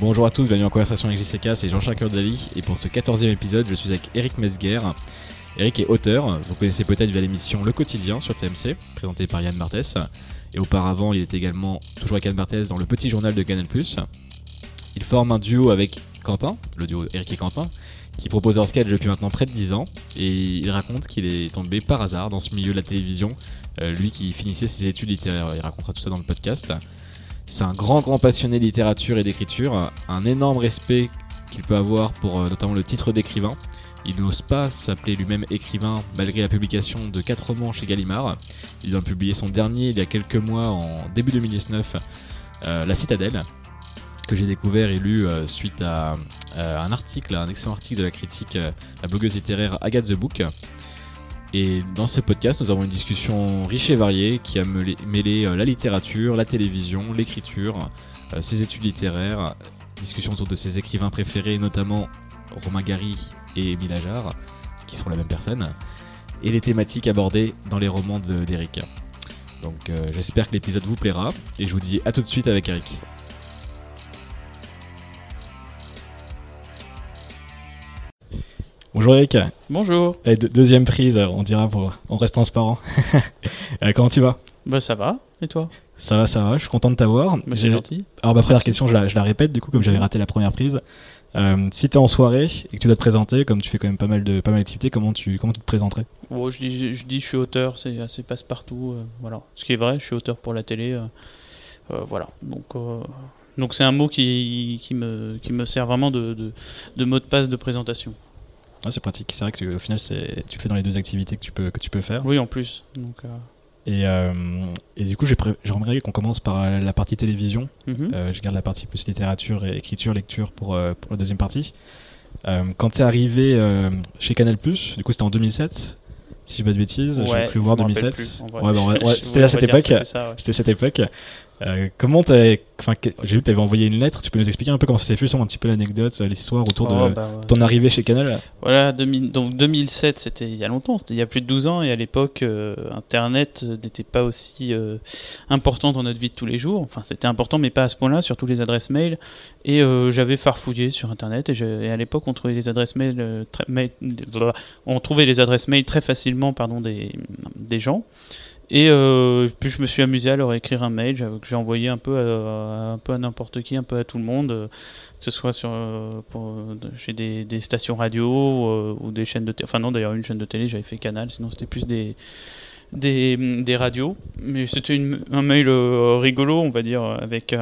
Bonjour à tous, bienvenue en conversation avec JCK, c'est Jean-Jacques Dali et pour ce 14e épisode, je suis avec Eric Mesguer. Eric est auteur, vous connaissez peut-être via l'émission Le Quotidien sur TMC, présentée par Yann Martès. Et auparavant, il est également toujours avec Yann Martès dans le petit journal de Canal+. Il forme un duo avec Quentin, le duo Eric et Quentin, qui propose leur sketch depuis maintenant près de 10 ans. Et il raconte qu'il est tombé par hasard dans ce milieu de la télévision, euh, lui qui finissait ses études littéraires. Il racontera tout ça dans le podcast. C'est un grand, grand passionné de littérature et d'écriture, un énorme respect qu'il peut avoir pour euh, notamment le titre d'écrivain. Il n'ose pas s'appeler lui-même écrivain malgré la publication de 4 romans chez Gallimard. Il vient de publier son dernier il y a quelques mois, en début 2019, euh, La Citadelle, que j'ai découvert et lu euh, suite à un article, un excellent article de la critique, la blogueuse littéraire Agathe The Book. Et dans ce podcast, nous avons une discussion riche et variée qui a mêlé, euh, la littérature, la télévision, l'écriture, euh, ses études littéraires, discussion autour de ses écrivains préférés, notamment Romain Gary et Émile Ajar, qui sont la même personne, et les thématiques abordées dans les romans de- d'Eric. Donc euh, j'espère que l'épisode vous plaira, et je vous dis à tout de suite avec Eric. Bonjour Eric. Bonjour. Deux- deuxième prise, on dira pour. On reste transparent. Euh, comment tu vas? Bah ça va. Et toi? Ça va, ça va, je suis content de t'avoir. bah, J'ai- C'est gentil. Alors ma première question, je la, je la répète du coup, comme j'avais raté la première prise. Euh, si t'es en soirée et que tu dois te présenter, comme tu fais quand même pas mal de pas mal d'activités, comment tu comment tu te présenterais? Bon, je dis, je dis je suis auteur, c'est assez passe-partout. euh, voilà. Ce qui est vrai, je suis auteur pour la télé. euh, voilà. Donc donc c'est un mot qui, qui, me, qui me sert vraiment de, de, de mot de passe de présentation. Ah, C'est pratique, c'est vrai que tu- au final c'est tu le fais dans les deux activités que tu peux que tu peux faire. Oui, en plus. Donc, euh, Et, euh, et du coup, j'ai pré- j'aimerais qu'on commence par euh, la partie télévision. mhm. Euh, je garde la partie plus littérature et écriture, lecture pour, pour la deuxième partie. Quand t'es arrivé euh, chez Canal+, du coup c'était en 2007, si je dis pas de bêtises, j'ai Ouais, cru voir je m'en rappelle 2007. plus. Ouais, bah, ouais, c'était à cette époque. c'était ça, ouais. C'était cette époque. Euh, comment t'as, enfin, j'ai vu que t'avais envoyé une lettre. Tu peux nous expliquer un peu comment ça s'est fait, sur un petit peu l'anecdote, euh, l'histoire autour Oh, de bah, ouais. ton arrivée chez Canal. Voilà, 2000 donc 2007, c'était il y a longtemps, c'était il y a plus de 12 ans, et à l'époque, euh, Internet n'était pas aussi euh, important dans notre vie de tous les jours. Enfin, c'était important, mais pas à ce point-là, surtout les adresses mail. Et j'avais farfouillé sur Internet, et, je- et à l'époque, on trouvait les adresses mail, très, mail- on trouvait les adresses mail très facilement, pardon, des, des gens. Et euh, puis je me suis amusé à leur écrire un mail que j'ai envoyé un peu à, un peu à n'importe qui, un peu à tout le monde, euh, que ce soit sur, euh, chez des, stations radio ou des chaînes de télé. Enfin non, d'ailleurs une chaîne de télé, j'avais fait Canal, sinon c'était plus des, des, des radios. Mais c'était un mail rigolo, on va dire, avec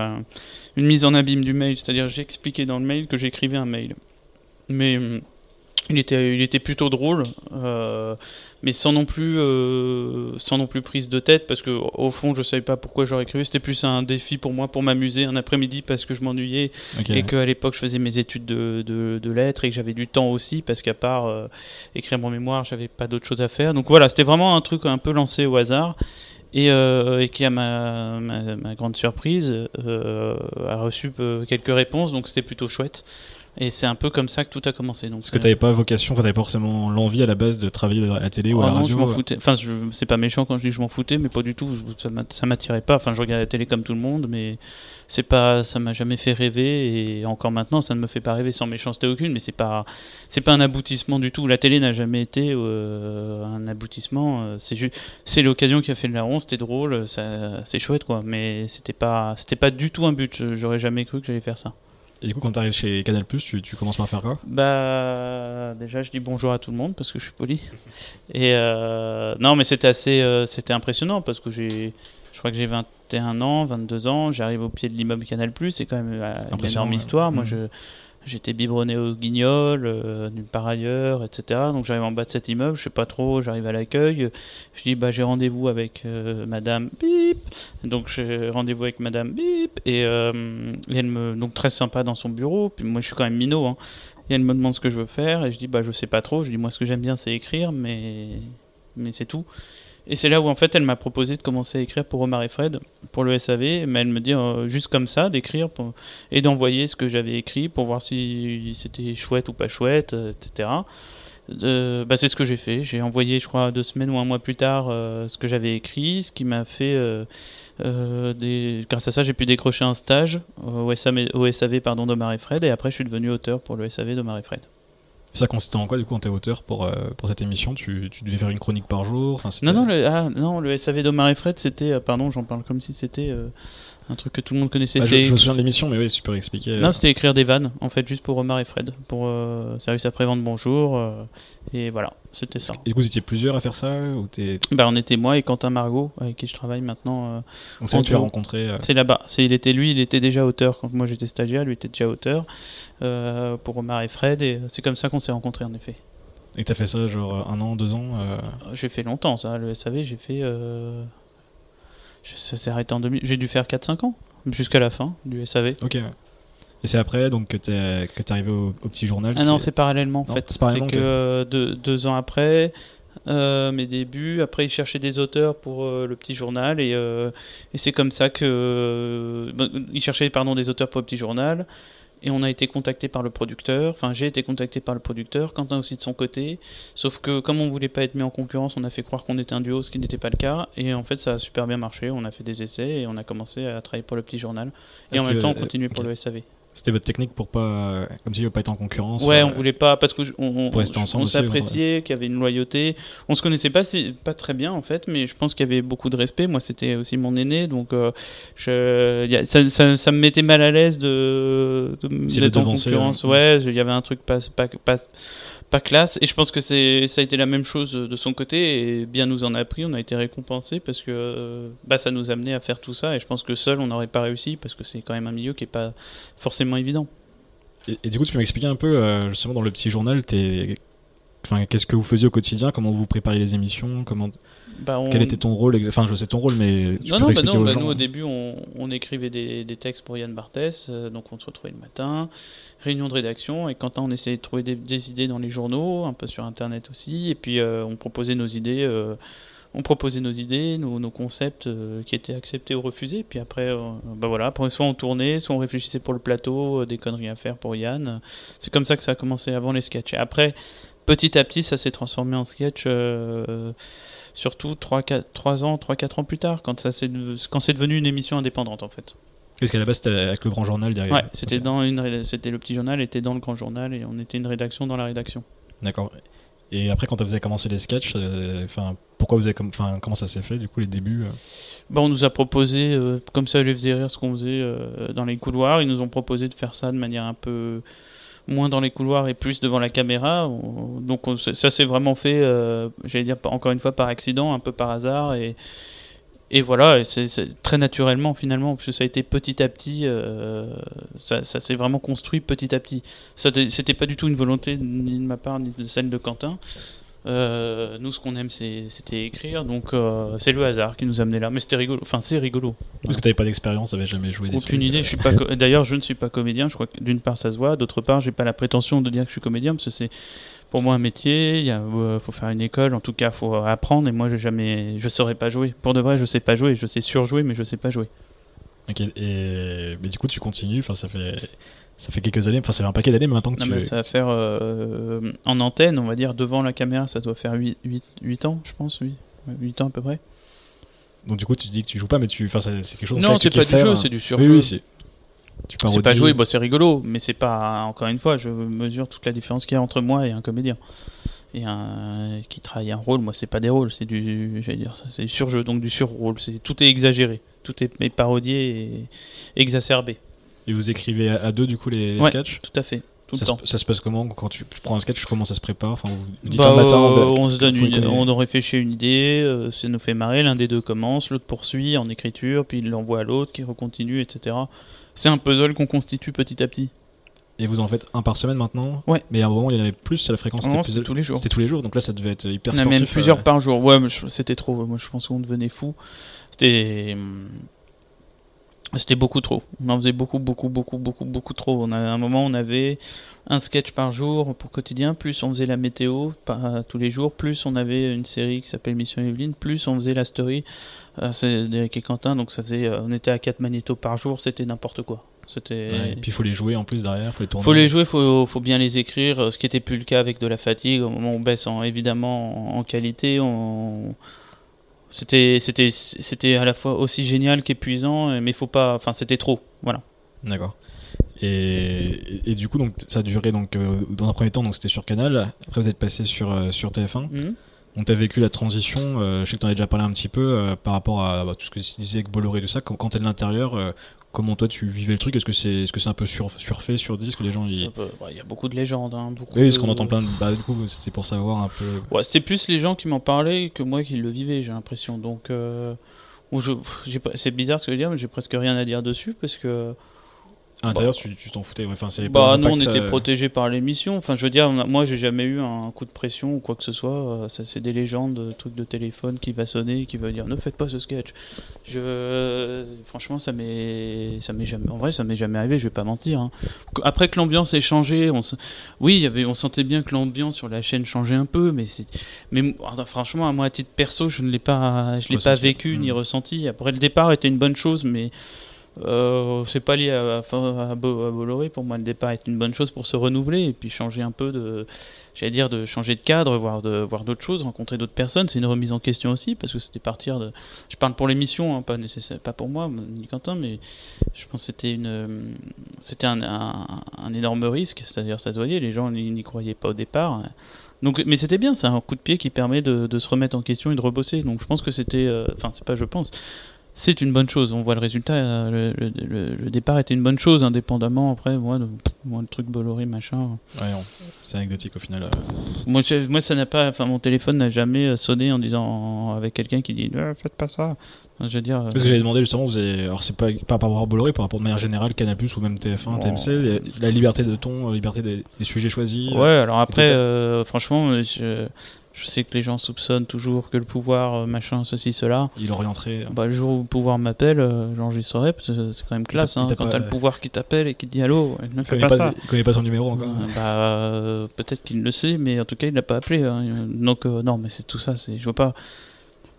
une mise en abîme du mail. C'est-à-dire j'expliquais dans le mail que j'écrivais un mail. Mais hum, il était, il était plutôt drôle, euh, mais sans non plus, euh, sans non plus prise de tête, parce que au fond, je savais pas pourquoi j'aurais écrit. C'était plus un défi pour moi, pour m'amuser un après-midi, parce que je m'ennuyais et qu'à l'époque je faisais mes études de, de, de lettres et que j'avais du temps aussi parce qu'à part euh, écrire mon mémoire j'avais pas d'autre chose à faire. Donc voilà c'était vraiment un truc un peu lancé au hasard et, euh, et qui à ma, ma, ma grande surprise euh, a reçu quelques réponses. Donc c'était plutôt chouette et c'est un peu comme ça que tout a commencé donc Parce que euh, t'avais pas vocation, enfin t'avais pas forcément l'envie à la base de travailler à la télé ou à la non, radio. je m'en euh. foutais. Enfin, je- c'est pas méchant quand je dis que je m'en foutais, mais pas du tout. Ça ça m'attirait pas. Enfin, je regardais la télé comme tout le monde, mais c'est pas, ça m'a jamais fait rêver. Et encore maintenant, ça ne me fait pas rêver sans méchanceté aucune. Mais c'est pas, c'est pas un aboutissement du tout. La télé n'a jamais été euh, un aboutissement. Euh, C'est juste, c'est l'occasion qui a fait le larron. C'était drôle, ça, c'est chouette quoi. Mais c'était pas, c'était pas du tout un but. J'aurais jamais cru que j'allais faire ça. Et du coup, quand t'arrives chez Canal+, tu, tu commences par faire quoi? Bah, déjà, je dis bonjour à tout le monde parce que je suis poli. Et euh, non, mais c'était assez, euh, c'était impressionnant parce que j'ai, je crois que j'ai 21 ans, 22 ans, j'arrive au pied de l'immeuble Canal+, c'est quand même euh, une énorme ouais. histoire. Moi, Mhm. je, j'étais biberonné au Guignol, euh, nulle part ailleurs, etc. Donc j'arrive en bas de cet immeuble, je sais pas trop, j'arrive à l'accueil, je dis bah j'ai rendez-vous avec euh, Madame Bip, donc j'ai rendez-vous avec Madame Bip et, euh, et elle me donc très sympa dans son bureau. Puis moi je suis quand même minot, hein. Et elle me demande ce que je veux faire et je dis bah je sais pas trop. Je dis moi ce que j'aime bien c'est écrire mais mais c'est tout. Et c'est là où en fait elle m'a proposé de commencer à écrire pour Omar et Fred, pour le SAV, mais elle me dit euh, juste comme ça d'écrire et d'envoyer ce que j'avais écrit pour voir si c'était chouette ou pas chouette, euh, etc. Euh, bah, c'est ce que j'ai fait. J'ai envoyé, je crois, deux semaines ou un mois plus tard ce que j'avais écrit, ce qui m'a fait. Grâce à ça, j'ai pu décrocher un stage au, SAV, au SAV pardon, d'Omar et Fred, et après, je suis devenu auteur pour le SAV d'Omar et Fred. Ça consistait en quoi, du coup, en tes auteur pour, euh, pour cette émission? Tu, tu devais faire une chronique par jour Non, non, le, ah, non, le SAV d'Omar et Fred, c'était. euh, pardon, j'en parle comme si c'était euh, un truc que tout le monde connaissait. Ah, je, me souviens de l'émission, mais oui, super expliqué. Non, c'était écrire des vannes, en fait, juste pour Omar et Fred, pour euh, service après-vente bonjour, euh, et voilà, c'était ça. Et vous étiez plusieurs à faire ça ou t'es... Bah, on était moi et Quentin Margot, avec qui je travaille maintenant. euh, On que tu duo. rencontré. euh, c'est là-bas. C'est, il était lui, il était déjà auteur quand moi j'étais stagiaire, lui était déjà auteur euh, pour Omar et Fred, et c'est comme ça qu'on s'est rencontrés en effet. Et que t'as fait ça genre un an, deux ans euh, J'ai fait longtemps ça, le SAV, j'ai fait. Ça s'est arrêté en 2000. J'ai dû faire 4-5 ans, jusqu'à la fin du SAV. Ok. ouais. Et c'est après donc que que t'es arrivé au, au petit journal. Ah non, est- c'est parallèlement en Non, fait. c'est que euh, deux, deux ans après, euh, mes débuts, après ils cherchaient des auteurs pour euh, le petit journal et, et c'est comme ça que bon, ils cherchaient pardon des auteurs pour le petit journal et on a été contacté par le producteur. Enfin, j'ai été contacté par le producteur, Quentin aussi de son côté. Sauf que comme on voulait pas être mis en concurrence, on a fait croire qu'on était un duo, ce qui n'était pas le cas. Et en fait, ça a super bien marché. On a fait des essais et on a commencé à travailler pour le petit journal. Et Ah, en même temps, on continue pour ok. le SAV. C'était votre technique pour pas, comme si vous pas être en concurrence. Ouais, euh, on voulait pas parce que on, on, s'appréciait, qu'il y avait une loyauté. On se connaissait pas pas très bien en fait, mais je pense qu'il y avait beaucoup de respect. Moi, c'était aussi mon aîné, donc euh, je, ça, ça, ça me mettait mal à l'aise de, de d'être en concurrence. ouais. Ouais, il y avait un truc pas pas pas pas classe. Et je pense que c'est ça a été la même chose de son côté et bien nous en a appris. On a été récompensés parce que euh, bah ça nous a amené à faire tout ça. Et je pense que seul on n'aurait pas réussi parce que c'est quand même un milieu qui est pas forcément évident. Et, et du coup, tu peux m'expliquer un peu, euh, justement, dans le petit journal, enfin, qu'est-ce que vous faisiez au quotidien Comment vous prépariez les émissions Comment Bah, on- Quel était ton rôle Enfin, je sais ton rôle, mais tu Non, peux non, bah non, bah nous au début on, on écrivait des, des textes pour Yann Barthès, euh, donc on se retrouvait le matin, réunion de rédaction, et Quentin on essayait de trouver des, des idées dans les journaux, un peu sur internet aussi, et puis euh, on proposait nos idées, euh, on proposait nos idées, nos, nos concepts euh, qui étaient acceptés ou refusés, puis après, euh, bah voilà, après soit on tournait, soit on réfléchissait pour le plateau, euh, des conneries à faire pour Yann. C'est comme ça que ça a commencé avant les sketchs. Et après, petit à petit, ça s'est transformé en sketch. surtout 3, 4, 3 ans, 3-4 ans plus tard, quand, ça quand c'est devenu une émission indépendante en fait. Parce qu'à la base, c'était avec le grand journal derrière. Ouais, c'était dans une, c'était le petit journal était dans le grand journal et on était une rédaction dans la rédaction. D'accord. Et après, quand vous avez commencé les sketchs, euh, pourquoi vous avez, com- comment ça s'est fait, du coup, les débuts euh? Bah, on nous a proposé, euh, comme ça les faisait rire ce qu'on faisait euh, dans les couloirs, ils nous ont proposé de faire ça de manière un peu moins dans les couloirs et plus devant la caméra. On- donc on- ça s'est vraiment fait, j'allais dire encore une fois par accident, un peu par hasard. Et et voilà, c'est très naturellement finalement, parce que ça a été petit à petit, euh, ça, ça s'est vraiment construit petit à petit. C'était pas du tout une volonté ni de ma part ni de celle de Quentin. Euh, nous, ce qu'on aime, c'était écrire, donc euh, c'est le hasard qui nous a amené là. Mais c'était rigolo, enfin c'est rigolo. Parce que t'avais pas d'expérience, t'avais jamais joué des Aucune idée. Je suis pas. co- D'ailleurs, je ne suis pas comédien. Je crois que d'une part ça se voit, d'autre part j'ai pas la prétention de dire que je suis comédien parce que c'est pour moi un métier. Il euh, faut faire une école. En tout cas, faut apprendre. Et moi, j'ai jamais, je saurais pas jouer. Pour de vrai, je sais pas jouer. Je sais surjouer, mais je sais pas jouer. Ok, et mais du coup, tu continues. Enfin, ça fait, ça fait quelques années. Enfin, ça fait un paquet d'années, mais maintenant que Non, tu. mais ça va faire euh, en antenne, on va dire devant la caméra, ça doit faire 8, 8, ans, je pense, oui. 8 ans à peu près. Donc du coup, tu dis que tu joues pas, mais tu, enfin, c'est quelque chose. Non, c'est pas du jeu, c'est du Oui, surjeu. oui, c'est. Tu C'est pas jouer, bah, c'est rigolo, mais c'est pas, encore une fois, je mesure toute la différence qu'il y a entre moi et un comédien. Et un qui travaille un rôle, moi c'est pas des rôles, c'est du, dire, c'est du surjeu, donc du surrôle. C'est tout est exagéré, tout est parodié et exacerbé. Et vous écrivez à, deux, du coup, les, les Ouais. sketchs. Tout à fait, tout Ça, le temps. se, ça se passe comment quand tu prends un sketch Comment ça se prépare Enfin, vous vous dites Bah, un matin. euh, on se donne une, on en réfléchit une idée, euh, ça nous fait marrer, l'un des deux commence, l'autre poursuit en écriture, puis il l'envoie à l'autre qui recontinue, etc. C'est un puzzle qu'on constitue petit à petit. Et vous en faites un par semaine maintenant Ouais. Mais à un moment, il y en avait plus, la fréquence Non, était c'était tous les jours. C'était tous les jours, donc là, ça devait être hyper On a sportif. même plusieurs euh, par jour. Ouais, c'était trop. Moi, je pense qu'on devenait fou. C'était. C'était beaucoup trop. On en faisait beaucoup, beaucoup, beaucoup, beaucoup, beaucoup trop. On a, à un moment, on avait un sketch par jour pour quotidien, plus on faisait la météo pas, tous les jours, plus on avait une série qui s'appelle Mission Evelyne, plus on faisait la story. Euh, c'est d'Eric et Quentin, donc ça faisait, euh, on était à 4 magnétos par jour, c'était n'importe quoi. C'était. Ouais, et puis il faut les jouer en plus derrière, faut les tourner. Faut les jouer, faut, faut bien les écrire, ce qui était plus le cas avec de la fatigue. Au moment où on baisse en, évidemment en, en qualité, on c'était c'était c'était à la fois aussi génial qu'épuisant, mais faut pas. Enfin, c'était trop. Voilà. D'accord. Et, et, du coup, donc, ça a duré donc, euh, dans un premier temps, donc c'était sur Canal. Après, vous êtes passé sur, euh, sur TF1. Mhm. Donc, tu as vécu la transition. euh, je sais que tu en as déjà parlé un petit peu euh, par rapport à bah, tout ce que tu disais avec Bolloré et tout ça. Quand, quand tu es de l'intérieur, euh, comment toi tu vivais le truc? Est-ce que c'est est -ce c'est un peu sur, surfait, surdit Est-ce que les gens. Il y a beaucoup de légendes. Hein, beaucoup Oui, parce de- qu'on entend plein de. Bah, du coup, c'est pour savoir un peu. Ouais, c'était plus les gens qui m'en parlaient que moi qui le vivais, j'ai l'impression. Donc, je- c'est bizarre ce que je veux dire, mais j'ai presque rien à dire dessus parce que À l'intérieur, tu tu t'en foutais. Enfin, c'est bah nous on était ça- protégés par l'émission. Enfin, je veux dire, moi j'ai jamais eu un coup de pression ou quoi que ce soit. Euh, Ça, c'est des légendes, euh, trucs de téléphone qui va sonner, qui va dire ne faites pas ce sketch. Je, franchement, ça m'est, ça m'est jamais, en vrai, ça m'est jamais arrivé. Je vais pas mentir. hein. Après que l'ambiance ait changé, on se- oui, il y avait, on sentait bien que l'ambiance sur la chaîne changeait un peu, mais c'est, mais enfin, franchement, à moi à titre perso, je ne l'ai pas, je l'ai pas vécu ni Mm. ressenti. Après, le départ était une bonne chose, mais euh, c'est pas lié à, à, à Bo- à Bolloré. Pour moi, le départ est une bonne chose pour se renouveler et puis changer un peu de, j'allais dire, de changer de cadre, voir de, voir d'autres choses, rencontrer d'autres personnes. C'est une remise en question aussi parce que c'était partir de. Je parle pour l'émission, hein, pas nécessaire, pas pour moi ni Quentin, mais je pense que c'était une, c'était un, un, énorme risque. C'est-à-dire, ça se voyait, les gens n'y croyaient pas au départ. Donc, mais c'était bien, c'est un coup de pied qui permet de, de se remettre en question et de rebosser. Donc, je pense que c'était, euh, enfin, c'est pas, je pense. C'est une bonne chose, on voit le résultat. euh, Le, le- le- le départ était une bonne chose, indépendamment après, moi, de- moi le truc Bolloré, machin. Ouais. C'est anecdotique au final. euh. Moi, je- moi ça n'a pas, enfin, mon téléphone n'a jamais euh, sonné en disant, avec quelqu'un qui dit, Ah, faites pas ça. Je veux dire. Parce que j'avais demandé justement, vous avez... alors c'est pas pas par rapport à Bolloré, par rapport de manière générale, Canal ou même TF1, Oh. TMC, la liberté de ton, la liberté des, des sujets choisis. Ouais, alors après, euh, franchement, je, je sais que les gens soupçonnent toujours que le pouvoir, euh, machin, ceci, cela. il orienterait. Bah, le jour où le pouvoir m'appelle, euh, j'enregistrerai, parce que c'est quand même classe, hein, quand t'as le pouvoir qui t'appelle et qui te dit allô, ne il, fais pas, pas, ça. il connaît pas son numéro encore. Euh, bah, euh, peut-être qu'il le sait, mais en tout cas, il l'a pas appelé. hein. Donc, euh, non, mais c'est tout ça, c'est, je vois pas.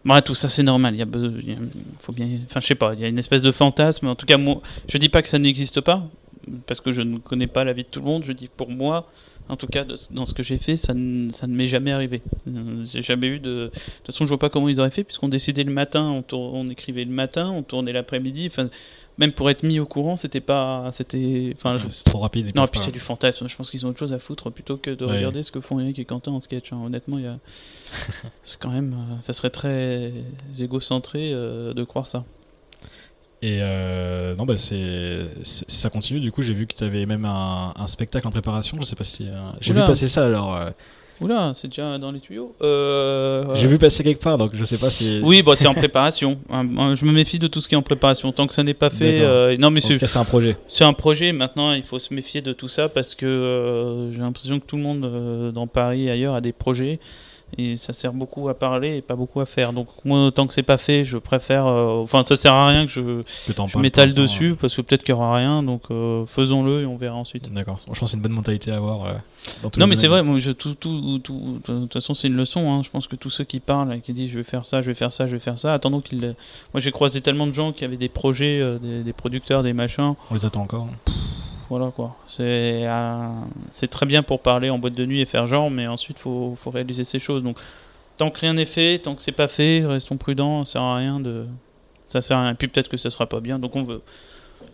Ouais, tout ça, c'est normal. Il y a, be- il y a- faut bien, enfin, je sais pas, il y a une espèce de fantasme. En tout cas, moi, je dis pas que ça n'existe pas, parce que je ne connais pas la vie de tout le monde. Je dis pour moi, en tout cas, dans ce que j'ai fait, ça ne, ça ne m'est jamais arrivé. Euh, J'ai jamais eu de. De toute façon, je vois pas comment ils auraient fait, puisqu'on décidait le matin, on, tour- on écrivait le matin, on tournait l'après-midi. Enfin, même pour être mis au courant, c'était pas, c'était, enfin, c'est trop rapide. non, peuvent puis c'est du fantasme. Je pense qu'ils ont autre chose à foutre plutôt que de Ouais. regarder ce que font Eric et Quentin en sketch. hein. Honnêtement, il y a... c'est quand même, euh, ça serait très égocentré euh, de croire ça. Et euh, non, bah c'est ça continue. Du coup, j'ai vu que tu avais même un, un spectacle en préparation. Je sais pas si euh, j'ai vu passer ça. Alors, euh, Oula, c'est déjà dans les tuyaux. Euh, j'ai vu passer quelque part, donc je sais pas si. Oui, bah, c'est en préparation. Je me méfie de tout ce qui est en préparation. Tant que ça n'est pas fait. Non, mais c'est un projet. C'est un projet, maintenant il faut se méfier de tout ça parce que j'ai l'impression que tout le monde dans Paris et ailleurs a des projets et ça sert beaucoup à parler et pas beaucoup à faire. Donc moi tant que c'est pas fait, je préfère... euh, Enfin ça sert à rien que je, je m'étale dessus parce que peut-être qu'il y aura rien, donc euh, faisons-le et on verra ensuite. D'accord. Je pense que c'est une bonne mentalité à avoir. euh, dans tous Non les mais c'est vrai, moi, je, tout, tout, tout- de toute façon c'est une leçon, hein. je pense que tous ceux qui parlent et qui disent je vais faire ça, je vais faire ça, je vais faire ça, attendons qu'ils... Moi j'ai croisé tellement de gens qui avaient des projets, des, des producteurs, des machins, On les attend encore. Voilà quoi. C'est euh, très bien pour parler en boîte de nuit et faire genre, mais ensuite faut faut réaliser ces choses. Donc tant que rien n'est fait, tant que c'est pas fait, restons prudents. Ça sert à rien de ça sert à rien. Et puis peut-être que ça sera pas bien. Donc on veut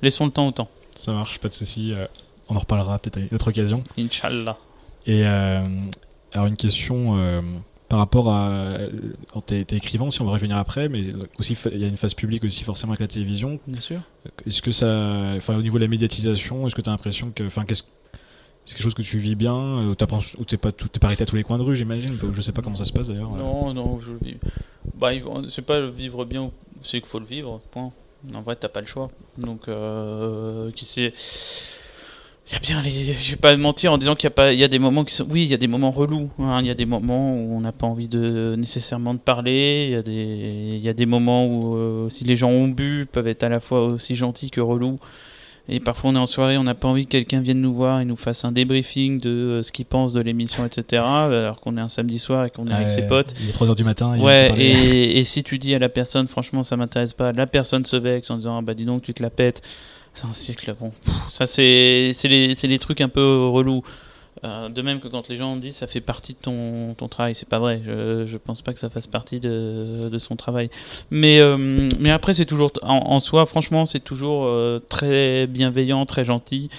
laissons le temps au temps. Ça marche, pas de souci. euh, on en reparlera peut-être à une autre occasion. Inch'Allah. Et euh, alors une question euh, par rapport à, euh, t'es écrivain aussi, on va revenir après, mais aussi il y a une phase publique aussi forcément avec la télévision. Bien sûr. Est-ce que ça, enfin au niveau de la médiatisation, est-ce que tu as l'impression que, enfin qu'est-ce c'est quelque chose que tu vis bien euh, ou t'es pas tout pas arrêté à tous les coins de rue j'imagine je sais pas comment ça se passe d'ailleurs euh. Non non, je vis. Bah c'est pas le vivre bien, c'est qu'il faut le vivre. Point. En vrai t'as pas le choix. Donc euh, qui c'est Il y a bien les. Je vais pas mentir en disant qu'il y a pas. Il y a des moments qui sont. Oui, il y a des moments relous. hein. Il y a des moments où on n'a pas envie de nécessairement de parler. Il y a des. Il y a des moments où euh, si les gens ont bu, peuvent être à la fois aussi gentils que relous. Et parfois on est en soirée, on n'a pas envie que quelqu'un vienne nous voir et nous fasse un débriefing de euh, ce qu'il pense de l'émission, etc. Alors qu'on est un samedi soir et qu'on est avec ses potes. Il est 3h du matin. il Ouais, et si tu dis à la personne, franchement, ça m'intéresse pas, la personne se vexe en disant, ah bah dis donc, tu te la pètes. C'est un cycle, bon. ça, c'est c'est les, c'est les trucs un peu relous. Euh, de même que quand les gens disent ça fait partie de ton, ton travail, c'est pas vrai. Je, je pense pas que ça fasse partie de, de son travail. Mais, euh, mais après, c'est toujours, en, en soi, franchement, c'est toujours euh, très bienveillant, très gentil.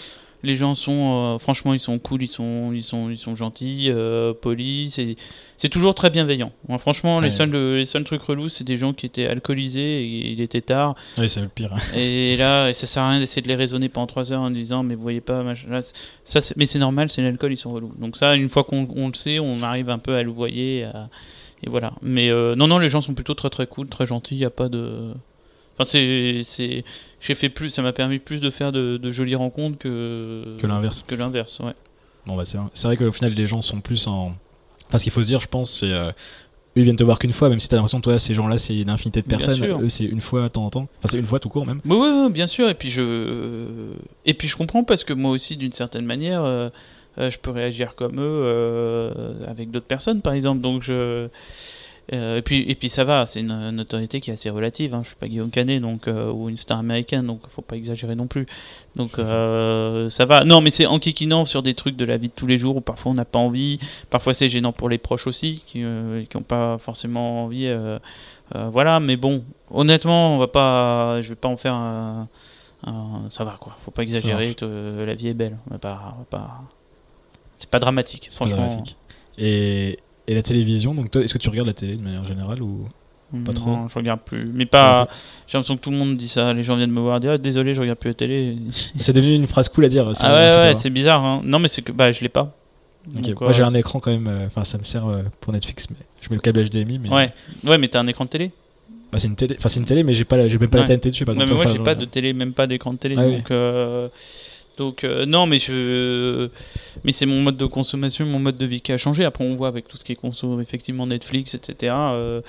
Les gens sont, euh, franchement, ils sont cool, ils sont, ils sont, ils sont gentils, euh, polis. C'est, c'est toujours très bienveillant. Franchement, Ouais. les seuls, les seuls trucs relous, c'est des gens qui étaient alcoolisés et il était tard. Oui, c'est le pire. hein. Et là, ça sert à rien d'essayer de les raisonner pendant 3 heures en disant, mais vous voyez pas, machin, là, ça, mais c'est normal, c'est l'alcool, ils sont relous. Donc ça, une fois qu'on on le sait, on arrive un peu à le voyer, à- et voilà. Mais euh, non, non, les gens sont plutôt très très cool, très gentils, il n'y a pas de... Enfin, c'est... c'est- J'ai fait plus, ça m'a permis plus de faire de, de jolies rencontres que... Que l'inverse. Que l'inverse, ouais. Bon, bah, c'est c'est vrai qu'au final, les gens sont plus en. Enfin, ce qu'il faut se dire, je pense, c'est. euh, eux, ils viennent te voir qu'une fois, même si t'as l'impression toi, ces gens-là, c'est une infinité de personnes. Eux, c'est une fois de temps en temps. Enfin, c'est une fois tout court, même. Oui, oui, oui, bien sûr. Et puis je, et puis je comprends parce que moi aussi, d'une certaine manière, euh, euh, je peux réagir comme eux euh, avec d'autres personnes, par exemple. Donc je, euh, et puis et puis ça va. C'est une notoriété qui est assez relative. Hein. Je suis pas Guillaume Canet, donc euh, ou une star américaine, donc faut pas exagérer non plus. Donc euh, ça va. Non, mais c'est en kikinant sur des trucs de la vie de tous les jours où parfois on n'a pas envie. Parfois c'est gênant pour les proches aussi qui n'ont pas forcément envie. euh, euh, voilà, mais bon, honnêtement, on va pas, je vais pas en faire un, un- ça va quoi. Faut pas exagérer. la vie est belle. On va pas, pas- c'est pas dramatique, pas franchement. dramatique. Et, et la télévision, donc toi, est-ce que tu regardes la télé de manière générale ou Pas trop? Non, je regarde plus. Mais pas. J'ai l'impression que tout le monde dit ça. Les gens viennent me voir dire ah, désolé, je regarde plus la télé. C'est devenu une phrase cool à dire. ah ouais, ouais, c'est bizarre. Hein. Non, mais c'est que bah je l'ai pas. Donc, Moi, j'ai euh, un écran quand même. euh, Enfin, ça me sert euh, pour Netflix, mais je mets le câble HDMI. Mais Ouais, ouais, mais t'as un écran de télé. Bah, c'est une télé. Enfin, c'est une télé, mais j'ai pas, la- j'ai même pas Ouais. la TNT dessus. Par exemple. mais moi j'ai pas de télé, même pas d'écran de télé. Ah oui. donc euh, donc euh, non, mais je mais c'est mon mode de consommation, mon mode de vie qui a changé. Après on voit avec tout ce qui est conso, effectivement Netflix, etc. euh,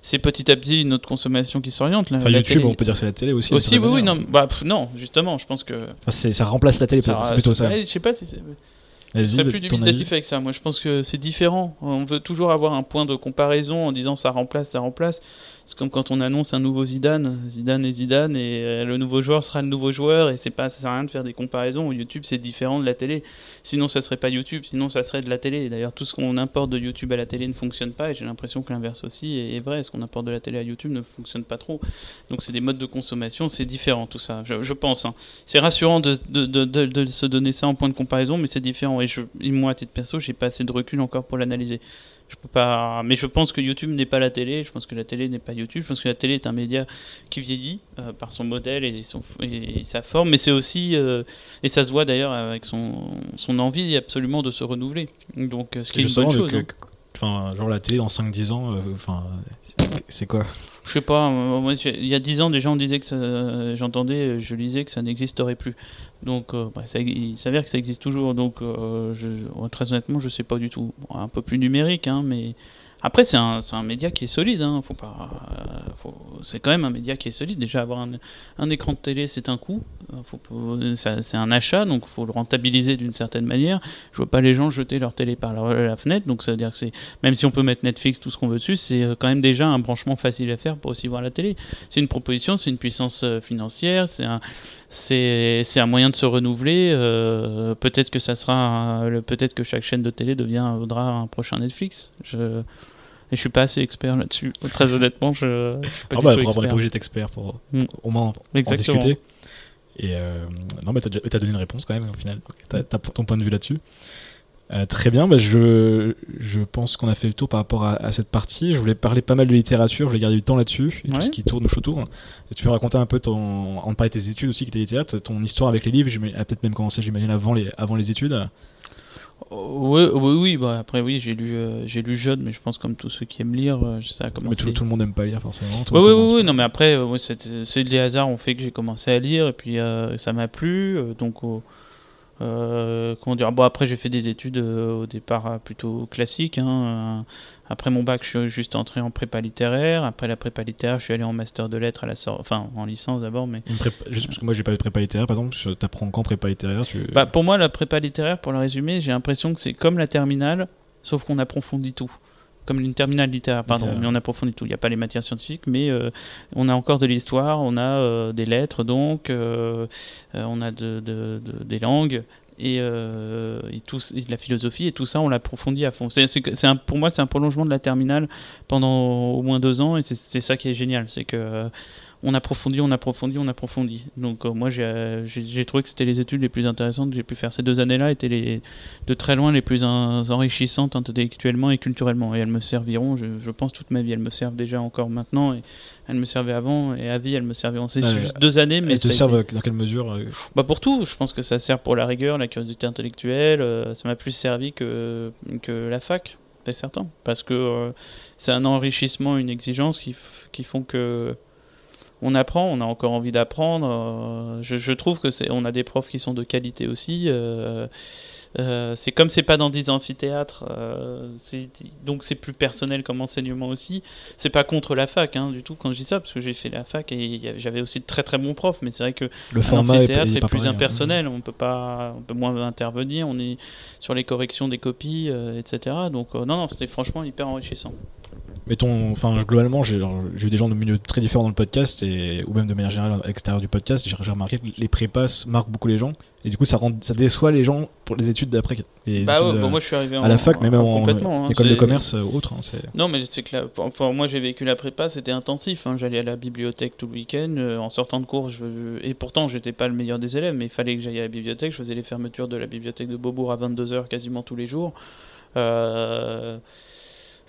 c'est petit à petit notre consommation qui s'oriente. Enfin, YouTube, télé. on peut dire que c'est la télé aussi. Aussi, d'une oui, oui, non, bah, pff, non, justement, je pense que Enfin, ça remplace la télé, c'est plutôt ça. je sais pas si c'est. Je serais plus dubitatif avec ça. Moi, je pense que c'est différent. On veut toujours avoir un point de comparaison en disant ça remplace, ça remplace. C'est comme quand on annonce un nouveau Zidane, Zidane et Zidane, et euh, le nouveau joueur sera le nouveau joueur, et c'est pas, ça sert à rien de faire des comparaisons. YouTube, c'est différent de la télé. Sinon, ça serait pas YouTube, sinon, ça serait de la télé. D'ailleurs, tout ce qu'on importe de YouTube à la télé ne fonctionne pas, et j'ai l'impression que l'inverse aussi est, est vrai. Ce qu'on importe de la télé à YouTube ne fonctionne pas trop. Donc, c'est des modes de consommation, c'est différent tout ça, je, pense. hein. C'est rassurant de, se donner ça en point de comparaison, mais c'est différent. Et moi, à titre perso, j'ai pas assez de recul encore pour l'analyser. Je peux pas. Mais je pense que YouTube n'est pas la télé. Je pense que la télé n'est pas YouTube. Je pense que la télé est un média qui vieillit euh, par son modèle et, son, et sa forme. Mais c'est aussi euh, et ça se voit d'ailleurs avec son, son envie absolument de se renouveler. Donc, euh, ce qui est une bonne chose. hein. Enfin, genre la télé dans 5-10 ans, euh, enfin, c'est quoi? Je sais pas, euh, il y a 10 ans déjà on disait que ça, j'entendais, euh, je lisais que ça n'existerait plus. Donc bah, ça, il s'avère que ça existe toujours. Donc très honnêtement, je sais pas du tout. Un peu plus numérique, hein, mais après c'est un, un média qui est solide. Hein, faut pas, c'est quand même un média qui est solide. Déjà avoir un, écran de télé, c'est un coût. Euh, c'est un achat, donc faut le rentabiliser d'une certaine manière. Je vois pas les gens jeter leur télé par la, fenêtre, donc ça veut dire que c'est même si on peut mettre Netflix, tout ce qu'on veut dessus, c'est euh, quand même déjà un branchement facile à faire pour aussi voir la télé. C'est une proposition, c'est une puissance euh, financière, c'est un, c'est, un moyen de se renouveler. peut-être que ça sera, peut-être que chaque chaîne de télé deviendra un prochain Netflix. Et je suis pas assez expert là-dessus. Très honnêtement, je, je suis pas Ah du bah, tout avoir expert. pas obligé d'être expert pour Mm. au moins en discuter. Et euh, non, bah t'as, donné une réponse quand même au final. T'as, ton point de vue là-dessus. Euh, très bien, bah, je, je pense qu'on a fait le tour par rapport à, à cette partie. Je voulais parler pas mal de littérature, je voulais garder du temps là-dessus, et tout Ouais. ce qui tourne autour. Et tu peux raconter un peu ton. En parler de tes études aussi, qui étaient littéraire, ton histoire avec les livres, j'imagine- a peut-être même commencé, j'imagine, avant les, avant les études. Oui, oui, oui, bah après oui, j'ai lu, euh, j'ai lu jeune, mais je pense comme tous ceux qui aiment lire, euh, ça a Mais commencé. tout, tout le monde n'aime pas lire forcément. Toi, Oui, oui, oui, non, mais après, euh, ouais, c'est hasards ont fait que j'ai commencé à lire et puis euh, ça m'a plu. euh, donc, Euh, comment dire Bon, après, j'ai fait des études au départ plutôt classiques. Hein. Après mon bac, je suis juste entré en prépa littéraire. Après la prépa littéraire, je suis allé en master de lettres à la enfin en licence d'abord. Mais juste parce que moi j'ai pas de prépa littéraire, par exemple, tu apprends quand prépa littéraire bah, pour moi, la prépa littéraire, pour le résumer, j'ai l'impression que c'est comme la terminale, sauf qu'on approfondit tout comme une terminale littéraire, pardon, mais on approfondit tout. Il n'y a pas les matières scientifiques, mais euh, on a encore de l'histoire, on a euh, des lettres, donc, euh, on a de, des langues, et, tout, la philosophie, et tout ça, on l'approfondit à fond. C'est, un, pour moi, c'est un prolongement de la terminale pendant au moins deux ans, et c'est, ça qui est génial. C'est que on approfondit, on approfondit, on approfondit. Donc euh, moi j'ai trouvé que c'était les études les plus intéressantes que j'ai pu faire ces deux années-là, étaient les, de très loin les plus enrichissantes intellectuellement et culturellement. Et elles me serviront, je, pense, toute ma vie. Elles me servent déjà encore maintenant, et elles me servaient avant, et à vie elles me serviront. C'est juste deux années, mais... Elles te servent dans quelle mesure euh bah Pour tout, je pense que ça sert pour la rigueur, la curiosité intellectuelle, euh, ça m'a plus servi que, que la fac. C'est certain, parce que c'est un enrichissement, une exigence qui, qui font que on apprend, on a encore envie d'apprendre. Euh, je, trouve que c'est, on a des profs qui sont de qualité aussi. Euh, euh, c'est comme c'est pas dans des amphithéâtres, donc c'est plus personnel comme enseignement aussi. C'est pas contre la fac hein, du tout quand je dis ça, parce que j'ai fait la fac et j'avais aussi de très très bons profs, mais c'est vrai que le format est, plus hein. impersonnel. On peut pas, on peut moins intervenir. On est sur les corrections des copies, etc. Donc non non, c'était franchement hyper enrichissant mettons, enfin, globalement, j'ai eu des gens de milieux très différents dans le podcast, et, ou même de manière générale à l'extérieur du podcast, j'ai remarqué que les prépas marquent beaucoup les gens, et du coup, ça, rend, ça déçoit les gens pour les études d'après. Bah ouais, bah moi je suis arrivé à la fac, mais même en, hein, école de commerce ou euh, autre. Hein, non, mais c'est que enfin, moi j'ai vécu la prépa, c'était intensif. Hein. J'allais à la bibliothèque tout le week-end, euh, en sortant de cours, je... et pourtant j'étais pas le meilleur des élèves, mais il fallait que j'aille à la bibliothèque. Je faisais les fermetures de la bibliothèque de Beaubourg à 22h quasiment tous les jours. Euh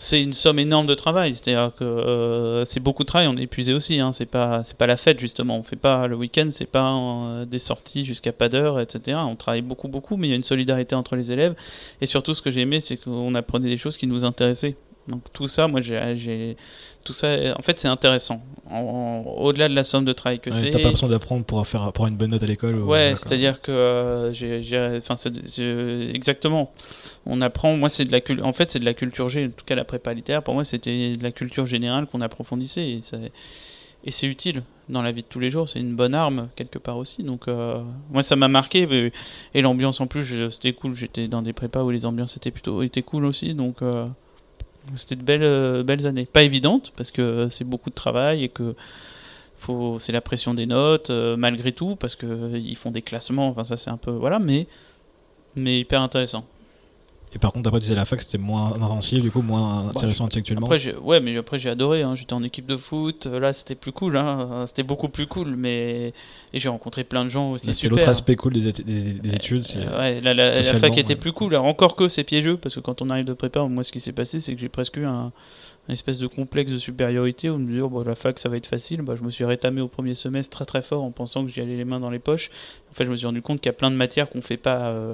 c'est une somme énorme de travail. C'est-à-dire que euh, c'est beaucoup de travail, on est épuisé aussi. Hein. C'est pas c'est pas la fête justement. On fait pas le week-end, c'est pas euh, des sorties jusqu'à pas d'heure, etc. On travaille beaucoup beaucoup, mais il y a une solidarité entre les élèves. Et surtout, ce que j'ai aimé, c'est qu'on apprenait des choses qui nous intéressaient. Donc tout ça, moi, j'ai tout ça. En fait, c'est intéressant. Au-delà de la somme de travail que c'est. T'as pas besoin d'apprendre pour faire pour une bonne note à l'école. Ouais, c'est-à-dire que euh, j'ai, enfin, exactement. On apprend. Moi, c'est de la En fait, c'est de la culture G. En tout cas, la prépa littéraire, pour moi, c'était de la culture générale qu'on approfondissait et et c'est utile dans la vie de tous les jours. C'est une bonne arme quelque part aussi. Donc euh, moi ça m'a marqué et l'ambiance en plus c'était cool. J'étais dans des prépas où les ambiances étaient plutôt étaient cool aussi. Donc euh, c'était de belles, euh, belles années. Pas évidentes, parce que c'est beaucoup de travail et que c'est la pression des notes, euh, malgré tout, parce qu'ils font des classements, enfin ça c'est un peu... Voilà, mais, mais hyper intéressant. Et par contre, après, tu disais la fac, c'était moins intensif, du coup, moins bah, intéressant intellectuellement. Après, ouais, mais après, j'ai adoré. Hein. J'étais en équipe de foot. Là, c'était plus cool. Hein. C'était beaucoup plus cool. Mais... Et j'ai rencontré plein de gens aussi. C'est l'autre aspect cool des, des, études. Euh, ouais, la, fac était plus cool. Alors, encore que c'est piégeux, parce que quand on arrive de prépa, moi, ce qui s'est passé, c'est que j'ai presque eu un, espèce de complexe de supériorité où me dire bon, la fac ça va être facile bah, je me suis rétamé au premier semestre très très fort en pensant que j'y allais les mains dans les poches en fait je me suis rendu compte qu'il y a plein de matières qu'on fait pas euh,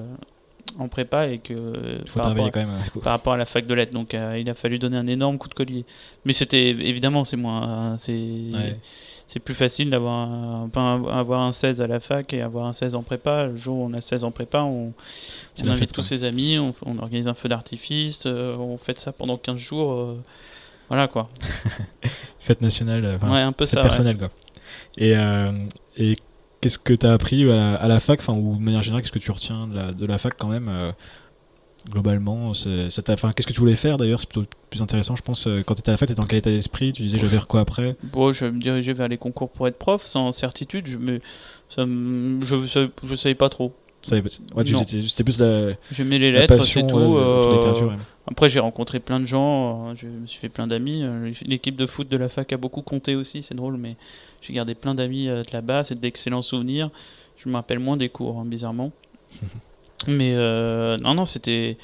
en prépa et que par, rapport à, quand même, par rapport à la fac de lettres. Donc euh, il a fallu donner un énorme coup de collier. Mais c'était évidemment c'est moins c'est c'est plus facile d'avoir un, avoir un 16 à la fac et avoir un 16 en prépa. Le jour où on a 16 en prépa, on, invite tous ses amis, on, organise un feu d'artifice, euh, on fait ça pendant 15 jours. Euh, voilà quoi. fête nationale, ouais, un peu ça, personnelle quoi. Et, et Qu'est-ce que tu as appris à la, fac, enfin, ou de manière générale, qu'est-ce que tu retiens de la, de la fac quand même euh, Globalement, qu'est-ce que tu voulais faire d'ailleurs C'est plutôt plus intéressant, je pense. Euh, quand tu étais à la fac, tu étais en quel état d'esprit Tu disais, je vais vers quoi après? Bon, je vais me diriger vers les concours pour être prof, sans certitude, je, mais ça, je, je savais pas trop. C'était plus la. J'aimais les lettres, c'est tout. Euh, après, j'ai rencontré plein de gens, euh, je me suis fait plein d'amis. Euh, l'équipe de foot de la fac a beaucoup compté aussi, c'est drôle, mais j'ai gardé plein d'amis de là-bas, c'est d'excellents souvenirs. Je me rappelle moins des cours, hein, bizarrement. mais non, non, c'était.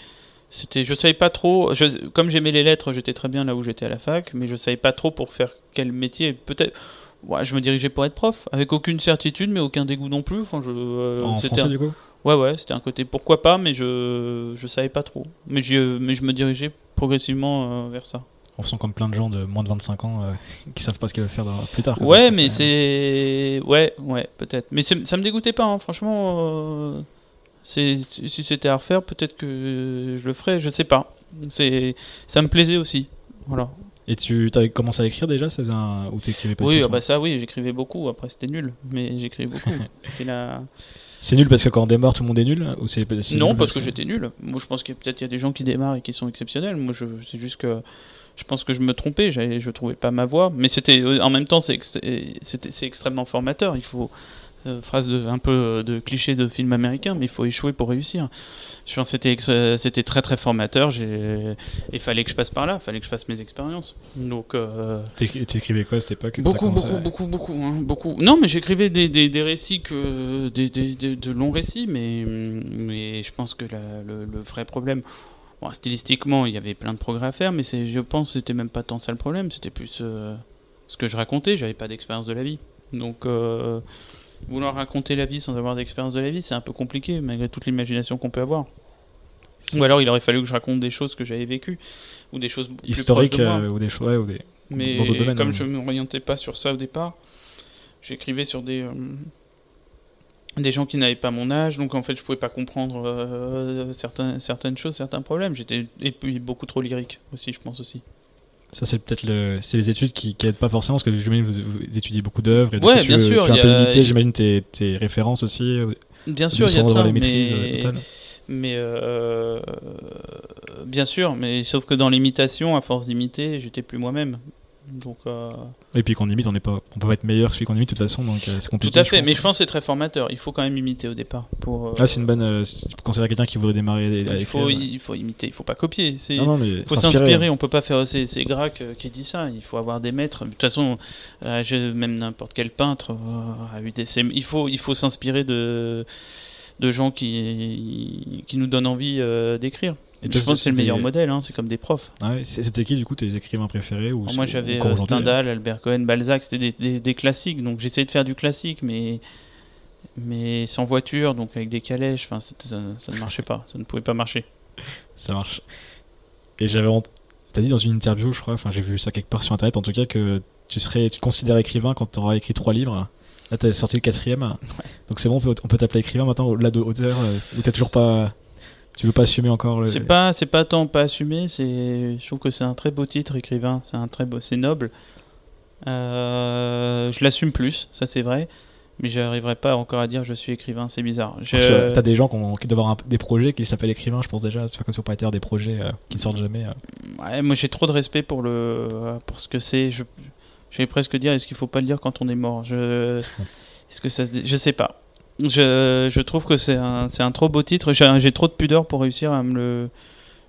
C'était, je savais pas trop. comme j'aimais les lettres, j'étais très bien là où j'étais à la fac, mais je savais pas trop pour faire quel métier. Peut-être Ouais, je me dirigeais pour être prof, avec aucune certitude, mais aucun dégoût non plus. Enfin, je, euh, en français, du coup? Ouais, ouais, c'était un côté pourquoi pas, mais je, je savais pas trop. Mais, mais je me dirigeais progressivement euh, vers ça. On sent comme plein de gens de moins de 25 ans euh, qui savent pas ce qu'ils veulent faire plus tard. Ouais, mais c'est. Ouais, ouais, peut-être. Mais ça me dégoûtait pas, hein. franchement. Si c'était à refaire, peut-être que je le ferais. Je sais pas. C'est ça me plaisait aussi. Voilà. Et tu avais commencé à écrire déjà ça faisait un... Ou t'écrivais pas Oui, ah bah ça, oui, j'écrivais beaucoup. Après, c'était nul, mais j'écrivais beaucoup. c'était la. C'est nul parce que quand on démarre, tout le monde est nul ou c'est Non, nul parce que j'étais nul. Moi, je pense qu'il y a peut-être il y a des gens qui démarrent et qui sont exceptionnels. Moi, je, c'est juste que je pense que je me trompais. Je trouvais pas ma voix, mais c'était en même temps, c'est ex- c'est extrêmement formateur. Il faut euh, phrase de, un peu euh, de cliché de film américain, mais il faut échouer pour réussir. Je pense que c'était euh, très très formateur. Il fallait que je passe par là, il fallait que je fasse mes expériences. Donc euh, T'écri- T'écrivais quoi à cette époque? Beaucoup, beaucoup, à- beaucoup, beaucoup, hein, beaucoup. Non, mais j'écrivais des, des, des récits que des, de longs récits, mais mais je pense que la- le, le vrai problème, bon, stylistiquement, il y avait plein de progrès à faire, mais je pense, que c'était même pas tant ça le problème, c'était plus euh, ce que je racontais. J'avais pas d'expérience de la vie, donc euh, vouloir raconter la vie sans avoir d'expérience de la vie, c'est un peu compliqué, malgré toute l'imagination qu'on peut avoir. Ou alors, il aurait fallu que je raconte des choses que j'avais vécues ou des choses plus historique proches de moi. euh, ou des choses ouais, ou des Mais dans domaines, comme hein. je ne m'orientais pas sur ça au départ, j'écrivais sur des, euh, des gens qui n'avaient pas mon âge, donc en fait je pouvais pas comprendre euh, certains, certaines choses, certains problèmes. J'étais et puis beaucoup trop lyrique aussi, je pense aussi. Ça, c'est peut-être le... c'est les études qui, qui aident pas forcément, parce que j'imagine vous, vous étudiez beaucoup d'œuvres. Et du Ouais, coup, bien tu, sûr, Tu as un peu a- limité, j'imagine, tes, tes références aussi. Bien sûr, il y a de ça, les maîtrises euh, mais, totales. mais euh, bien sûr, mais sauf que dans l'imitation, à force d'imiter, j'étais plus moi-même. Donc euh, Et puis qu'on imite, on n'est pas, on peut pas être meilleur que celui qu'on imite de toute façon, donc euh, c'est tout compliqué. à fait, mais je pense que c'est très formateur. Il faut quand même imiter au départ pour. euh, Ah, c'est une bonne. Tu considères quelqu'un qui voudrait démarrer à il faut, il faut imiter, il faut pas copier. C'est Non, non, mais Il faut s'inspirer. on peut pas faire. C'est, c'est Grac qui dit ça. Il faut avoir des maîtres. De toute façon, même n'importe quel peintre a eu des. c'est- Il faut, il faut s'inspirer de de gens qui qui nous donnent envie euh, d'écrire. Et je pense que c'est le meilleur modèle. hein, c'est comme des profs. Ah ouais, C'était qui, du coup, tes écrivains préférés ou moi, j'avais euh, Stendhal, Albert Cohen, Balzac. C'était des, des- des classiques. Donc j'essayais de faire du classique, mais mais sans voiture, donc avec des calèches. Enfin, ça, ça ne marchait pas. Ça ne pouvait pas marcher. Ça marche. Et j'avais. T'as dit dans une interview, je crois, enfin j'ai vu ça quelque part sur internet en tout cas, que tu serais, tu te considères écrivain quand tu auras écrit trois livres. Là, t'as sorti le quatrième. Donc c'est bon, on peut, on peut t'appeler écrivain maintenant au-delà de auteur, euh, ou t'as toujours pas. Tu veux pas assumer encore le. C'est pas, c'est pas tant pas assumé. C'est, je trouve que c'est un très beau titre, écrivain. C'est un très beau, c'est noble. Euh, je l'assume plus, ça c'est vrai. Mais j'arriverai pas encore à dire je suis écrivain, c'est bizarre. Je- T'as des gens qui, ont- qui doivent avoir un- des projets qui s'appellent écrivain, je pense déjà. Tu pas avoir des projets euh, qui ne sortent jamais. Ouais, moi j'ai trop de respect pour le, pour ce que c'est. Je, j'allais presque dire, est-ce qu'il faut pas le dire quand on est mort? Je, est-ce que ça se, je sais pas. Je, je trouve que c'est un, c'est un trop beau titre. J'ai, trop de pudeur pour réussir à me le.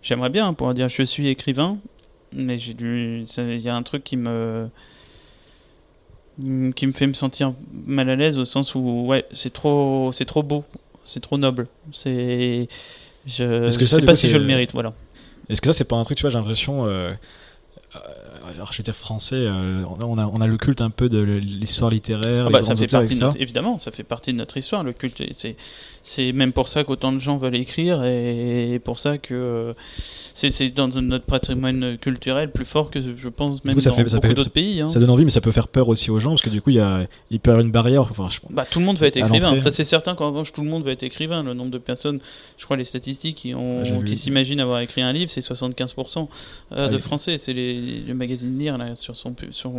J'aimerais bien pouvoir dire je suis écrivain, mais j'ai dû. Il y a un truc qui me qui me fait me sentir mal à l'aise au sens où ouais c'est trop c'est trop beau c'est trop noble c'est je, Est-ce que je ça, sais pas coup, si je c'est- le mérite voilà Est-ce que ça, c'est pas un truc, tu vois, j'ai l'impression. Euh, dire français, euh, on, a, on a le culte un peu de l'histoire littéraire, Ah bah, ça fait partie de ça. notre, évidemment, ça fait partie de notre histoire, le culte. C'est, même pour ça qu'autant de gens veulent écrire et pour ça que euh, c'est, dans notre patrimoine culturel plus fort que je pense même coup, ça dans fait- ça beaucoup d'autres pays. hein. Ça donne envie, mais ça peut faire peur aussi aux gens, parce que du coup, il, y a, il peut y avoir une barrière. Enfin, je- Bah, tout le monde va être écrivain. Ça, c'est certain qu'en revanche, tout le monde va être écrivain. Le nombre de personnes, je crois, les statistiques qui, ont, Ah, qui s'imaginent avoir écrit un livre, c'est 75% euh, Ah de oui. français. C'est les, le magazine Lire, là, sur son, sur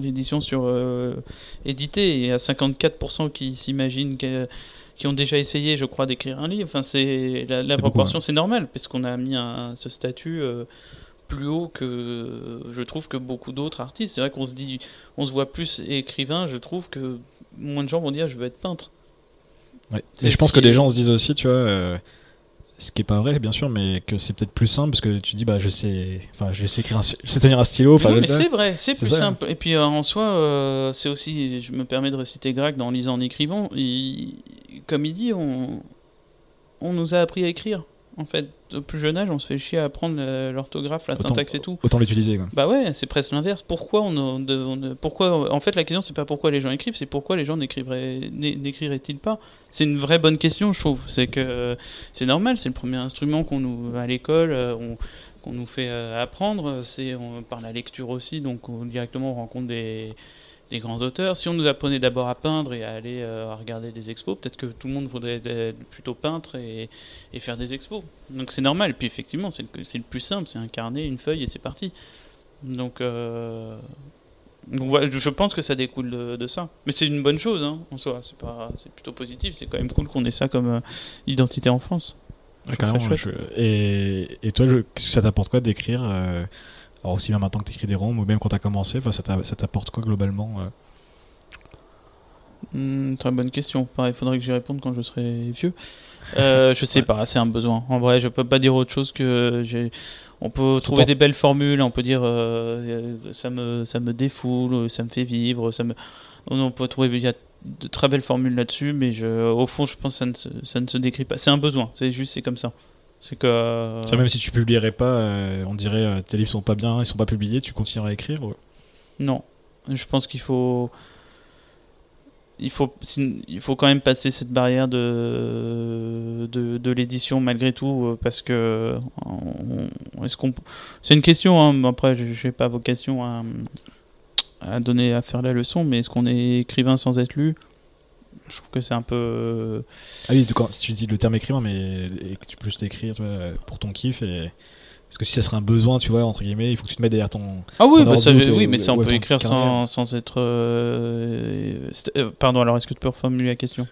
l'édition sur euh, édité. Et il y a 54% qui s'imaginent que- qui ont déjà essayé, je crois, d'écrire un livre. Enfin, c'est la, proportion, c'est normal, parce qu'on a mis un, ce statut euh, plus haut que je trouve que beaucoup d'autres artistes. C'est vrai qu'on se dit, on se voit plus écrivain. Je trouve que moins de gens vont dire je veux être peintre. Ouais. Et je pense que les gens se disent aussi, tu vois, euh, ce qui est pas vrai, bien sûr, mais que c'est peut-être plus simple parce que tu dis, bah, je sais, enfin, je sais écrire, un, je sais tenir un stylo, mais sais. c'est vrai, c'est plus ça. simple. Et puis euh, en soi, euh, c'est aussi, je me permets de reciter Greg dans Lisant en écrivant, il- comme il dit, on, on nous a appris à écrire. En fait, au plus jeune âge, on se fait chier à apprendre euh, l'orthographe, la Autant- syntaxe et tout. Autant l'utiliser. Bah ouais, c'est presque l'inverse. Pourquoi on, on- on- pourquoi en fait la question c'est pas pourquoi les gens écrivent, c'est pourquoi les gens n'écriraient-ils pas? C'est une vraie bonne question, je trouve. C'est que c'est normal, c'est le premier instrument qu'on nous à l'école, euh, on- qu'on nous fait euh, apprendre. C'est par la lecture aussi, donc on- directement on rencontre des des grands auteurs. Si on nous apprenait d'abord à peindre et à aller euh, à regarder des expos, peut-être que tout le monde voudrait être plutôt peintre et, et faire des expos. Donc c'est normal. Et puis effectivement, c'est le, plus simple, c'est un carnet, une feuille et c'est parti. Donc, euh, donc voilà, je pense que ça découle de, de ça. Mais c'est une bonne chose hein, en soi. C'est pas, c'est plutôt positif. C'est quand même cool qu'on ait ça comme euh, identité en France. Carrément, je- et, et toi, je- ça t'apporte quoi d'écrire euh, Alors aussi bien maintenant que t'écris des roms ou même quand t'as commencé, enfin, ça t'a- ça t'apporte quoi globalement euh Hmm, très bonne question. Pareil, il faudrait que j'y réponde quand je serai vieux. Euh, je sais Ouais. pas, c'est un besoin. En vrai, je peux pas dire autre chose que j'ai. On peut trouver des belles formules, on peut dire euh, euh, ça me ça me défoule, ça me fait vivre, ça me. On peut trouver il y a de très belles formules là-dessus, mais je, au fond, je pense que ça ne se, ça ne se décrit pas. C'est un besoin. C'est juste, c'est comme ça. C'est que. euh, Ça, même si tu publierais pas, euh, on dirait euh, tes livres sont pas bien, ils sont pas publiés, tu continueras à écrire ou- Non, je pense qu'il faut, il faut, il faut quand même passer cette barrière de de, de l'édition malgré tout euh, parce que on- est-ce qu'on, c'est une question. hein, après, je n'ai pas vocation à à donner à faire la leçon, mais est-ce qu'on est écrivain sans être lu? Je trouve que c'est un peu. Ah oui, quand, si tu dis le terme écrivain, mais et que tu peux juste écrire tu vois, pour ton kiff et. Est-ce que si ça serait un besoin, tu vois, entre guillemets, il faut que tu te mettes derrière ton. Ah oui, Ton bah ça, oui, mais ça on peut écrire sans, sans être. euh, euh, pardon, alors est-ce que tu peux reformuler la question?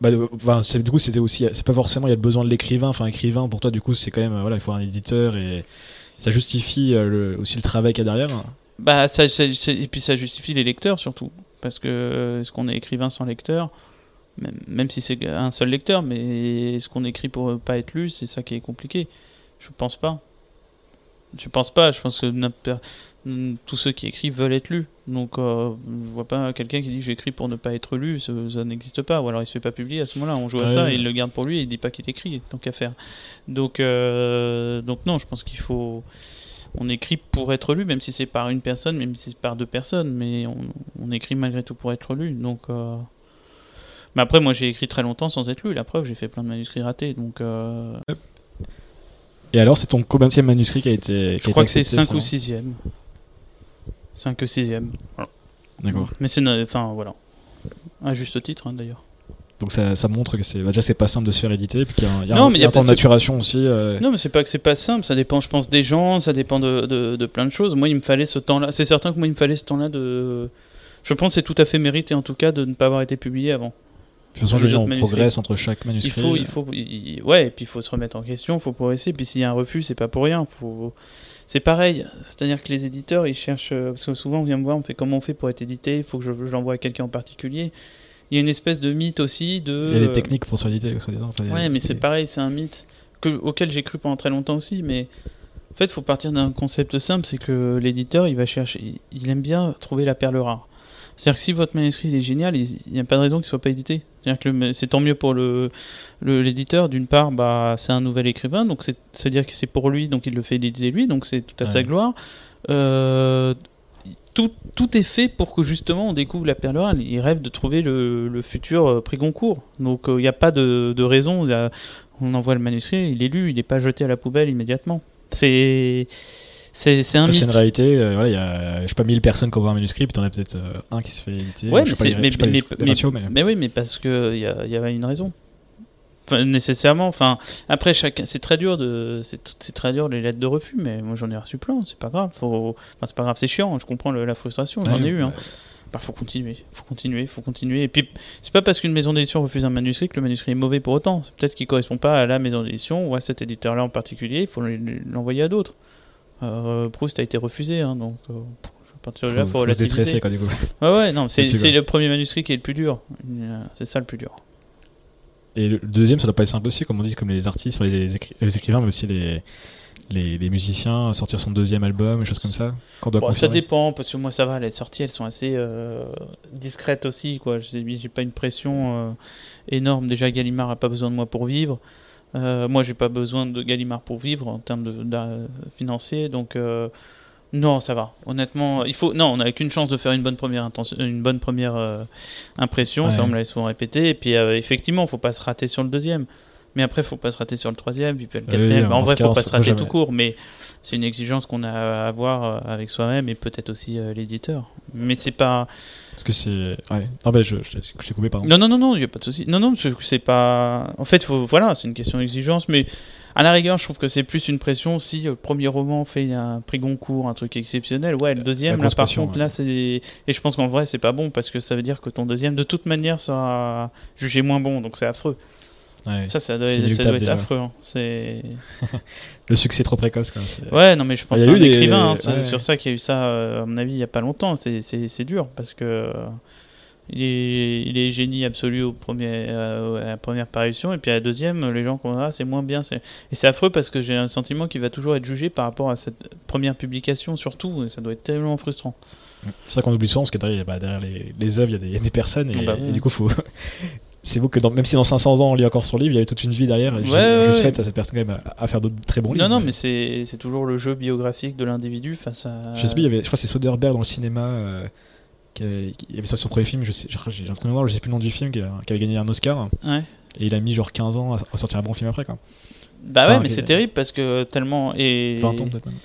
Bah, enfin, c'est- du coup, c'était aussi. C'est pas forcément, il y a le besoin de l'écrivain. Enfin, écrivain, pour toi, du coup, c'est quand même. euh, Voilà, il faut un éditeur et ça justifie euh, le- aussi le travail qu'il y a derrière. Bah, ça- et puis ça justifie les lecteurs surtout. Parce que euh, est-ce qu'on est écrivain sans lecteur? Même, même si c'est un seul lecteur, mais est-ce qu'on écrit pour pas être lu? C'est ça qui est compliqué. Je pense pas. Je pense pas. Je pense que mm, tous ceux qui écrivent veulent être lus. Donc, euh, je vois pas quelqu'un qui dit j'écris pour ne pas être lu. Ça, ça n'existe pas. Ou alors il se fait pas publier à ce moment-là. On joue à Ouais, ça et il le garde pour lui et il dit pas qu'il écrit tant qu'à faire. Donc, euh, donc non, je pense qu'il faut on écrit pour être lu, même si c'est par une personne, même si c'est par deux personnes, mais on, on écrit malgré tout pour être lu. Donc, euh, mais après, moi, j'ai écrit très longtemps sans être lu. La preuve, j'ai fait plein de manuscrits ratés. Donc, euh, Et alors, c'est ton combien manuscrit qui a été. je crois que c'est 5 ou 6e. 5 ou 6e. D'accord. Mais c'est, enfin, voilà. À juste titre, hein, d'ailleurs. Donc ça, ça montre que c'est bah, déjà c'est pas simple de se faire éditer, puis qu'il y a un, il y a Non, un, mais il y a il y a un temps de maturation aussi. euh, Non, mais c'est pas que c'est pas simple. Ça dépend, je pense, des gens. Ça dépend de, de, de plein de choses. Moi, il me fallait ce temps-là. C'est certain que moi, il me fallait ce temps-là de. Je pense que c'est tout à fait mérité, en tout cas, de ne pas avoir été publié avant. De toute façon, je veux dire, on progresse entre chaque Il manuscrit. faut, il faut, il- il- ouais, et puis il faut se remettre en question, il faut progresser. Puis s'il y a un refus, c'est pas pour rien. Faut, c'est pareil. C'est-à-dire que les éditeurs, ils cherchent, euh, parce que souvent on vient me voir, on fait comment on fait pour être édité. Il faut que je, je l'envoie à quelqu'un en particulier. Il y a une espèce de mythe aussi de. Il y a des techniques pour éditer, soi-disant. enfin, Ouais, mais c'est pareil, c'est un mythe que, auquel j'ai cru pendant très longtemps aussi. Mais en fait, il faut partir d'un concept simple c'est que l'éditeur, il va chercher, il, aime bien trouver la perle rare. C'est-à-dire que si votre manuscrit il est génial, il n'y a pas de raison qu'il soit pas édité. C'est-à-dire que le- c'est tant mieux pour le le- l'éditeur. D'une part, bah, c'est un nouvel écrivain, donc c'est se dire que c'est pour lui, donc il le fait éditer lui, donc c'est tout à sa gloire. Euh, tout, tout est fait pour que justement on découvre la perle rare. Il rêve de trouver le, le futur euh, prix Goncourt. Donc il n'y a pas de, de raison. A- on envoie le manuscrit, il est lu, il n'est pas jeté à la poubelle immédiatement. C'est c'est un C'est une réalité, euh, voilà, il y a, je sais pas, 1000 personnes qui envoient un manuscrit, puis t'en as peut-être euh, un qui se fait éditer. Ouais, mais mais, mais- mais- ratios, mais- mais oui, mais parce que il y, y avait une raison. Enfin, nécessairement. Enfin, après chacun, c'est très dur de, c'est c'est très dur les lettres de refus, mais moi j'en ai reçu plein. C'est pas grave. Faut, enfin c'est pas grave, c'est chiant. Je comprends le- la frustration. J'en Ouais, ai eu. Hein. ouais. Bah, faut continuer, faut continuer, faut continuer. Et puis, c'est pas parce qu'une maison d'édition refuse un manuscrit que le manuscrit est mauvais pour autant. C'est peut-être qu'il correspond pas à la maison d'édition ou à cet éditeur-là en particulier. Il faut l'envoyer à d'autres. Euh, Proust a été refusé, hein, donc euh, à partir de là, Faut, faut, faut se relativiser. déstresser, quoi, du coup. Ouais, ouais, non, c'est le premier manuscrit qui est le plus dur. Euh, C'est ça le plus dur. Et le deuxième, ça doit pas être simple aussi, comme on dit, comme les artistes, les, écri- les écrivains, mais aussi les, les, les musiciens, sortir son deuxième album, des choses comme ça. Quand on doit Bon, ça dépend, parce que moi ça va, les sorties elles sont assez euh, discrètes aussi. quoi. J'ai pas une pression euh, énorme. Déjà, Gallimard a pas besoin de moi pour vivre. Euh, moi, j'ai pas besoin de Gallimard pour vivre en termes de, d'a- financiers. Donc, euh, non, ça va. Honnêtement, il faut. Non, on n'a qu'une chance de faire une bonne première, intention, une bonne première euh, impression. Ça, on me l'a souvent répété. Et puis, euh, effectivement, faut pas se rater sur le deuxième. Mais après, faut pas se rater sur le troisième, puis le Oui, quatrième. oui, en dans vrai, ce cas, faut pas se rater tout court. Mais c'est une exigence qu'on a à avoir euh, avec soi-même et peut-être aussi euh, l'éditeur. Mais c'est pas. Parce que c'est. Ouais. Ah ben je, je, je t'ai coupé, pardon. Non, non, non, non, il n'y a pas de souci. Non, non, c'est- c'est pas. En fait, faut... voilà, c'est une question d'exigence, mais à la rigueur, je trouve que c'est plus une pression si euh, le premier roman fait un prix Goncourt, un truc exceptionnel. Ouais, le deuxième, là, par contre, ouais. là, c'est. Et je pense qu'en vrai, c'est pas bon parce que ça veut dire que ton deuxième, de toute manière, sera jugé moins bon, donc c'est affreux. Ouais. Ça, ça doit, ça être déjà. affreux. hein. C'est. Le succès trop précoce, quoi. Ouais, non, mais je pense Il y a un eu des- écrivain, hein, ouais. sur ça qu'il y a eu ça, à mon avis, il y a pas longtemps. C'est- dur parce que il est, il est génie absolu au premier, euh, à la première parution, et puis à la deuxième, les gens qu'on a, c'est moins bien. Et c'est affreux parce que j'ai un sentiment qu'il va toujours être jugé par rapport à cette première publication, surtout, et ça doit être tellement frustrant. C'est ça qu'on oublie souvent, parce que derrière, bah, derrière les, les œuvres, il y, a des- il y a des personnes, et, Ah bah et du coup, faut. C'est beau que dans- même si dans 500 ans on lit encore son livre, il y avait toute une vie derrière. et je, Ouais, je ouais, souhaite à cette personne quand même à, à faire d'autres très bons livres. non, non, mais c'est c'est toujours le jeu biographique de l'individu face à. Je sais plus, il y avait, je crois que c'est Soderbergh dans le cinéma euh, avait, qui avait ça son premier film, je sais, j'ai un de mémoire, je sais plus le nom du film, qui, avait gagné un Oscar. Ouais. Et il a mis genre 15 ans à, sortir un bon film après, quoi. Bah Enfin, ouais, mais c'est terrible parce que tellement. Et... 20 ans peut-être même.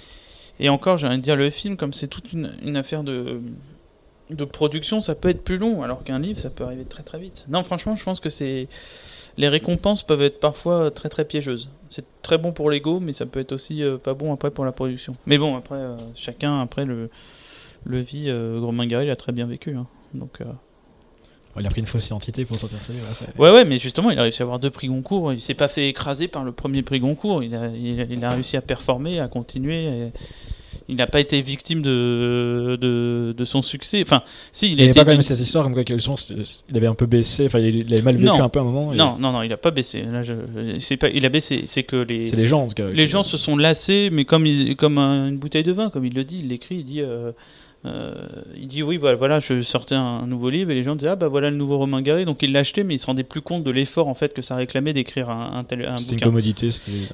Et encore, j'ai envie de dire, le film, comme c'est toute une, une affaire de, de production, ça peut être plus long, alors qu'un livre, ça peut arriver très très vite. Non, franchement, je pense que c'est. Les récompenses peuvent être parfois très très piégeuses. C'est très bon pour l'ego, mais ça peut être aussi euh, pas bon après pour la production. Mais bon, après, euh, chacun, après, le, le vit. Euh, Gary l'a très bien vécu. hein. Donc. euh, Il a pris une fausse identité pour sortir sa. Ouais, ouais, mais justement, il a réussi à avoir deux prix Goncourt. Il s'est pas fait écraser par le premier prix Goncourt. Il a, il a, il a réussi à performer, à continuer. et il n'a pas été victime de, de, de son succès. Enfin, si, il, Il a n'y avait été. pas quand même cette histoire comme quoi c'était- il avait un peu baissé, enfin il il avait mal vécu Non. un peu à un moment. et Non, non, non, il a pas baissé. Là, je, c'est pas, il a baissé. C'est que les, C'est les gens en tout cas. les gens se sont lassés, mais comme, il- comme un- une bouteille de vin, comme il le dit, il l'écrit, il dit. euh, euh, il dit oui, voilà, voilà, je sortais un nouveau livre et les gens disaient ah bah voilà le nouveau Romain Gary, donc il l'a acheté, mais il se rendait plus compte de l'effort en fait que ça réclamait d'écrire un, un tel un C'était une commodité.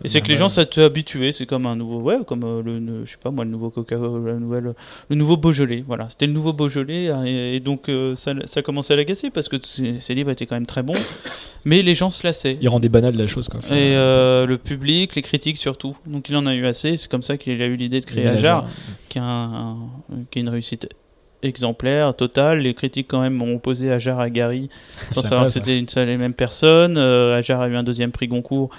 Et c'est que les gens s'étaient habitués, c'est comme un nouveau, ouais, comme euh, le, le- je sais pas moi, le nouveau Coca, la nouvelle, le nouveau Beaujolais, voilà, c'était le nouveau Beaujolais, et, et donc euh, ça, ça commençait à l'agacer parce que ces livres étaient quand même très bons, mais les gens se lassaient. Il rendait banal la chose quoi. Et euh, le public, les critiques surtout. Donc il en a eu assez. C'est comme ça qu'il a eu l'idée de créer Ajar, un- qui est une réussite exemplaire, totale. Les critiques quand même ont opposé Ajar à Gary, sans savoir que c'était une seule et même personne. Euh, Ajar a eu un deuxième prix Goncourt.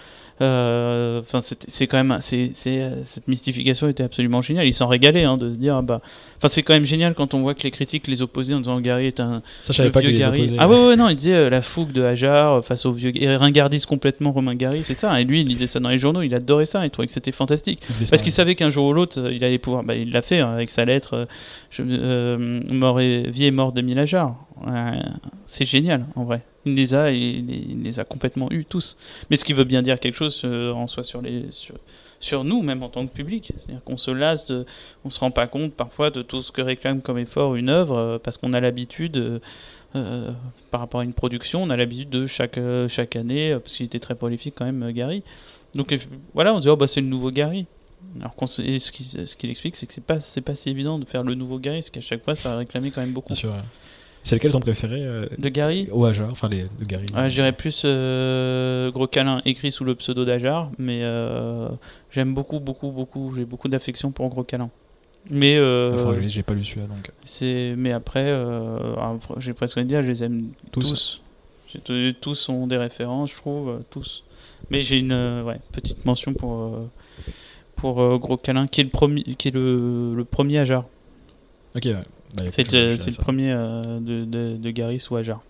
Euh, Enfin, c'est quand même, c'est euh, cette mystification était absolument géniale. Ils s'en régalaient hein, de se dire, ah bah, enfin, c'est quand même génial quand on voit que les critiques les opposaient en disant Gary est un, Ça, pas vieux les Gary. Ah ouais, ouais, non, il disait euh, la fougue de Hajar face au vieux. Et ringardise complètement Romain Gary, c'est ça. Et lui, il lisait ça dans les journaux, il adorait ça, il trouvait que c'était fantastique. Parce qu'il savait qu'un jour ou l'autre, il allait pouvoir. Bah, il l'a fait hein, avec sa lettre je- euh, mort et, Vie et mort d'Émile Hajar. Ouais, c'est génial, en vrai. Il les a, il, il les a complètement eus tous. Mais ce qui veut bien dire quelque chose euh, en soi sur les. Sur, sur nous, même en tant que public. C'est-à-dire qu'on se lasse, de, on se rend pas compte parfois de tout ce que réclame comme effort une œuvre, euh, parce qu'on a l'habitude, euh, par rapport à une production, on a l'habitude de chaque, chaque année, parce qu'il était très prolifique quand même, Gary. Donc voilà, on se dit, oh bah c'est le nouveau Gary. Alors ce qu'il ce qu'il explique, c'est que c'est pas, pas si évident de faire le nouveau Gary, parce qu'à chaque fois, ça a réclamé quand même beaucoup. Bien sûr. C'est lequel ton préféré euh, De Gary Au Hajar, enfin les de Gary. Ouais, je dirais plus euh, Gros Câlin écrit sous le pseudo d'Ajar, mais euh, j'aime beaucoup, beaucoup, beaucoup, j'ai beaucoup d'affection pour Gros Câlin. Mais, euh, j'ai pas lu celui-là donc. c'est, mais après, j'ai presque envie de dire, je les aime Tous. tous. Tous sont des références, je trouve, tous. Mais j'ai une ouais, petite mention pour, pour Gros Câlin, qui est le premier, qui est le, le premier Ajar. Ok, ouais. Bah, C'est le, premier euh, de, de, de Gary sous Ajar.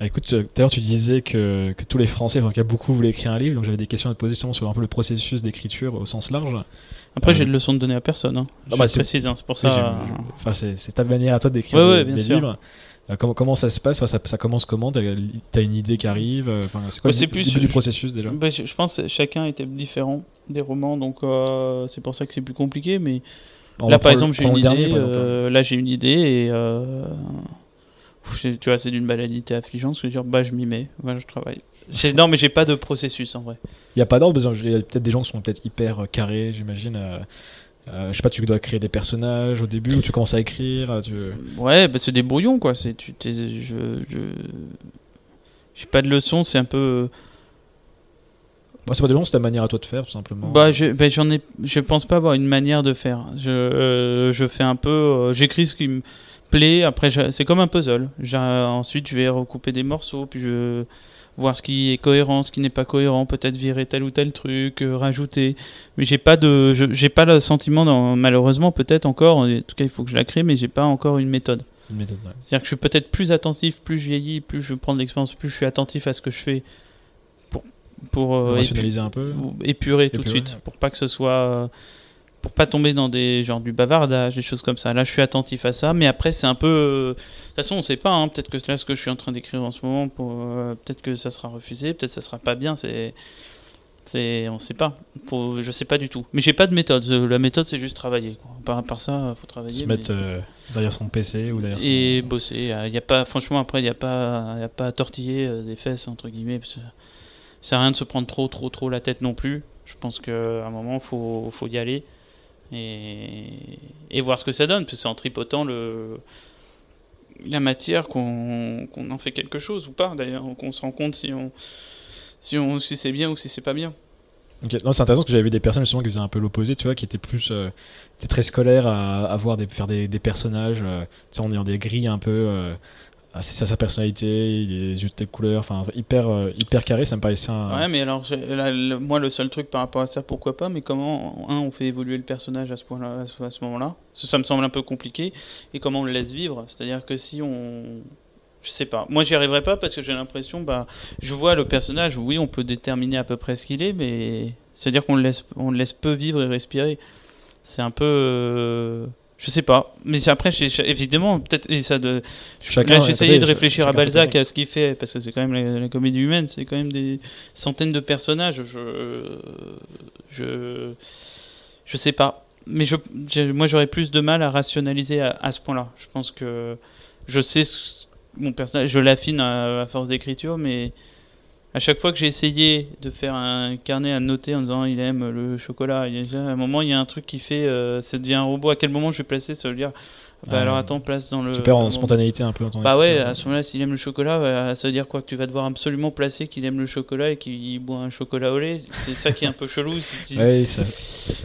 Ah, écoute, euh, tout à l'heure tu disais que, que tous les Français, enfin, en tout cas beaucoup voulaient écrire un livre, donc j'avais des questions à te poser justement sur un peu le processus d'écriture au sens large. Après, Euh, j'ai de leçons de donner à personne. Hein. Ah Je bah, c'est- précise, hein, c'est pour ça. j'ai- Enfin, c'est ta manière à toi d'écrire Ouais, des, ouais, des sûr. livres. Comment, comment ça se passe? Enfin, ça, ça commence comment? T'as as une idée qui arrive Enfin, c'est quoi Ouais, le plus- début du processus déjà? Bah, je, je pense que chacun était différent des romans, donc euh, c'est pour ça que c'est plus compliqué. Mais On là, par exemple, j'ai une idée. euh, là, j'ai une idée et euh, tu vois, c'est d'une banalité affligeante. Je veux dire, bah, je m'y mets, je travaille. Non, mais j'ai pas de processus en vrai. Il n'y a pas d'ordre, qu'il y a peut-être des gens qui sont peut-être hyper euh, carrés, j'imagine. euh, euh, je sais pas, tu dois créer des personnages au début ou tu commences à écrire tu... Ouais, bah, c'est des brouillons, quoi. C'est, tu, t'es- je, je, j'ai pas de leçon, c'est un peu. Bah, c'est pas des c'est ta manière à toi de faire, tout simplement. Bah, je, bah, j'en ai, je pense pas avoir une manière de faire. Je, euh, je fais un peu, euh, j'écris ce qui me plaît. Après, je- c'est comme un puzzle. J'ai- ensuite, je vais recouper des morceaux, puis je voir ce qui est cohérent, ce qui n'est pas cohérent, peut-être virer tel ou tel truc, euh, rajouter. Mais j'ai pas de, je- j'ai pas le sentiment, dans- malheureusement, peut-être encore. En tout cas, il faut que je la crée, mais j'ai pas encore une méthode. Une méthode, ouais. C'est-à-dire que je suis peut-être plus attentif, plus je vieillis, plus je prends de l'expérience, plus je suis attentif à ce que je fais pour euh, Rationaliser un peu. épurer tout de Épurer, suite ouais. pour pas que ce soit euh, pour pas tomber dans des genre du bavardage des choses comme ça là je suis attentif à ça mais après c'est un peu euh, de toute façon on sait pas hein, peut-être que là ce que je suis en train d'écrire en ce moment pour euh, peut-être que ça sera refusé peut-être que ça sera pas bien c'est c'est on sait pas faut je sais pas du tout mais j'ai pas de méthode la méthode c'est juste travailler quoi. par, par ça faut travailler Se mais- mettre derrière son PC ou derrière son. et bosser. Il y a pas, franchement, après, il n'y a, pas- y a pas à tortiller des fesses, entre guillemets. Parce que ça à rien de se prendre trop, trop, trop la tête non plus. Je pense qu'à un moment, il faut, faut y aller et, voir ce que ça donne. Parce que c'est en tripotant le, la matière qu'on en fait quelque chose ou pas, d'ailleurs. Qu'on se rend compte si, on, si, on, si c'est bien ou si c'est pas bien. C'est intéressant parce que j'avais vu des personnes justement qui faisaient un peu l'opposé, tu vois, qui étaient plus, euh, étaient très scolaires à, à voir des, faire des, des personnages, euh, en ayant des grilles un peu, euh, ah, c'est ça sa personnalité, il yeux de telle couleur, enfin hyper, euh, hyper carré, ça me paraissait un. Ouais, mais alors, là, moi, le seul truc par rapport à ça, pourquoi pas, mais comment, un, on fait évoluer le personnage à ce point-là, à ce, à ce moment-là? Ça, ça me semble un peu compliqué, et comment on le laisse vivre? C'est-à-dire que si on. Je sais pas. Moi, j'y arriverai pas parce que j'ai l'impression, bah, je vois le personnage, oui, on peut déterminer à peu près ce qu'il est, mais c'est-à-dire qu'on le laisse, on le laisse peu vivre et respirer. C'est un peu. Je sais pas. Mais après, évidemment, peut-être. De. Là, j'essayais de réfléchir à Balzac, à ce qu'il fait, parce que c'est quand même la, la comédie humaine, c'est quand même des centaines de personnages. Je, je, je sais pas. Mais je, moi, j'aurais plus de mal à rationaliser à, à ce point-là. Je pense que je sais ce- mon personnage, je l'affine à, à force d'écriture, mais à chaque fois que j'ai essayé de faire un carnet à noter en disant il aime le chocolat, il y a- à un moment il y a un truc qui fait, euh, ça devient un robot. À quel moment je vais placer ça? Veut dire bah Ah, alors attends, place dans le. Tu perds en spontanéité un peu bah ouais, à ce moment-là, s'il aime le chocolat, ça veut dire quoi Que tu vas devoir absolument placer qu'il aime le chocolat et qu'il boit un chocolat au lait. C'est ça qui est un peu chelou. si tu- Ouais, ça-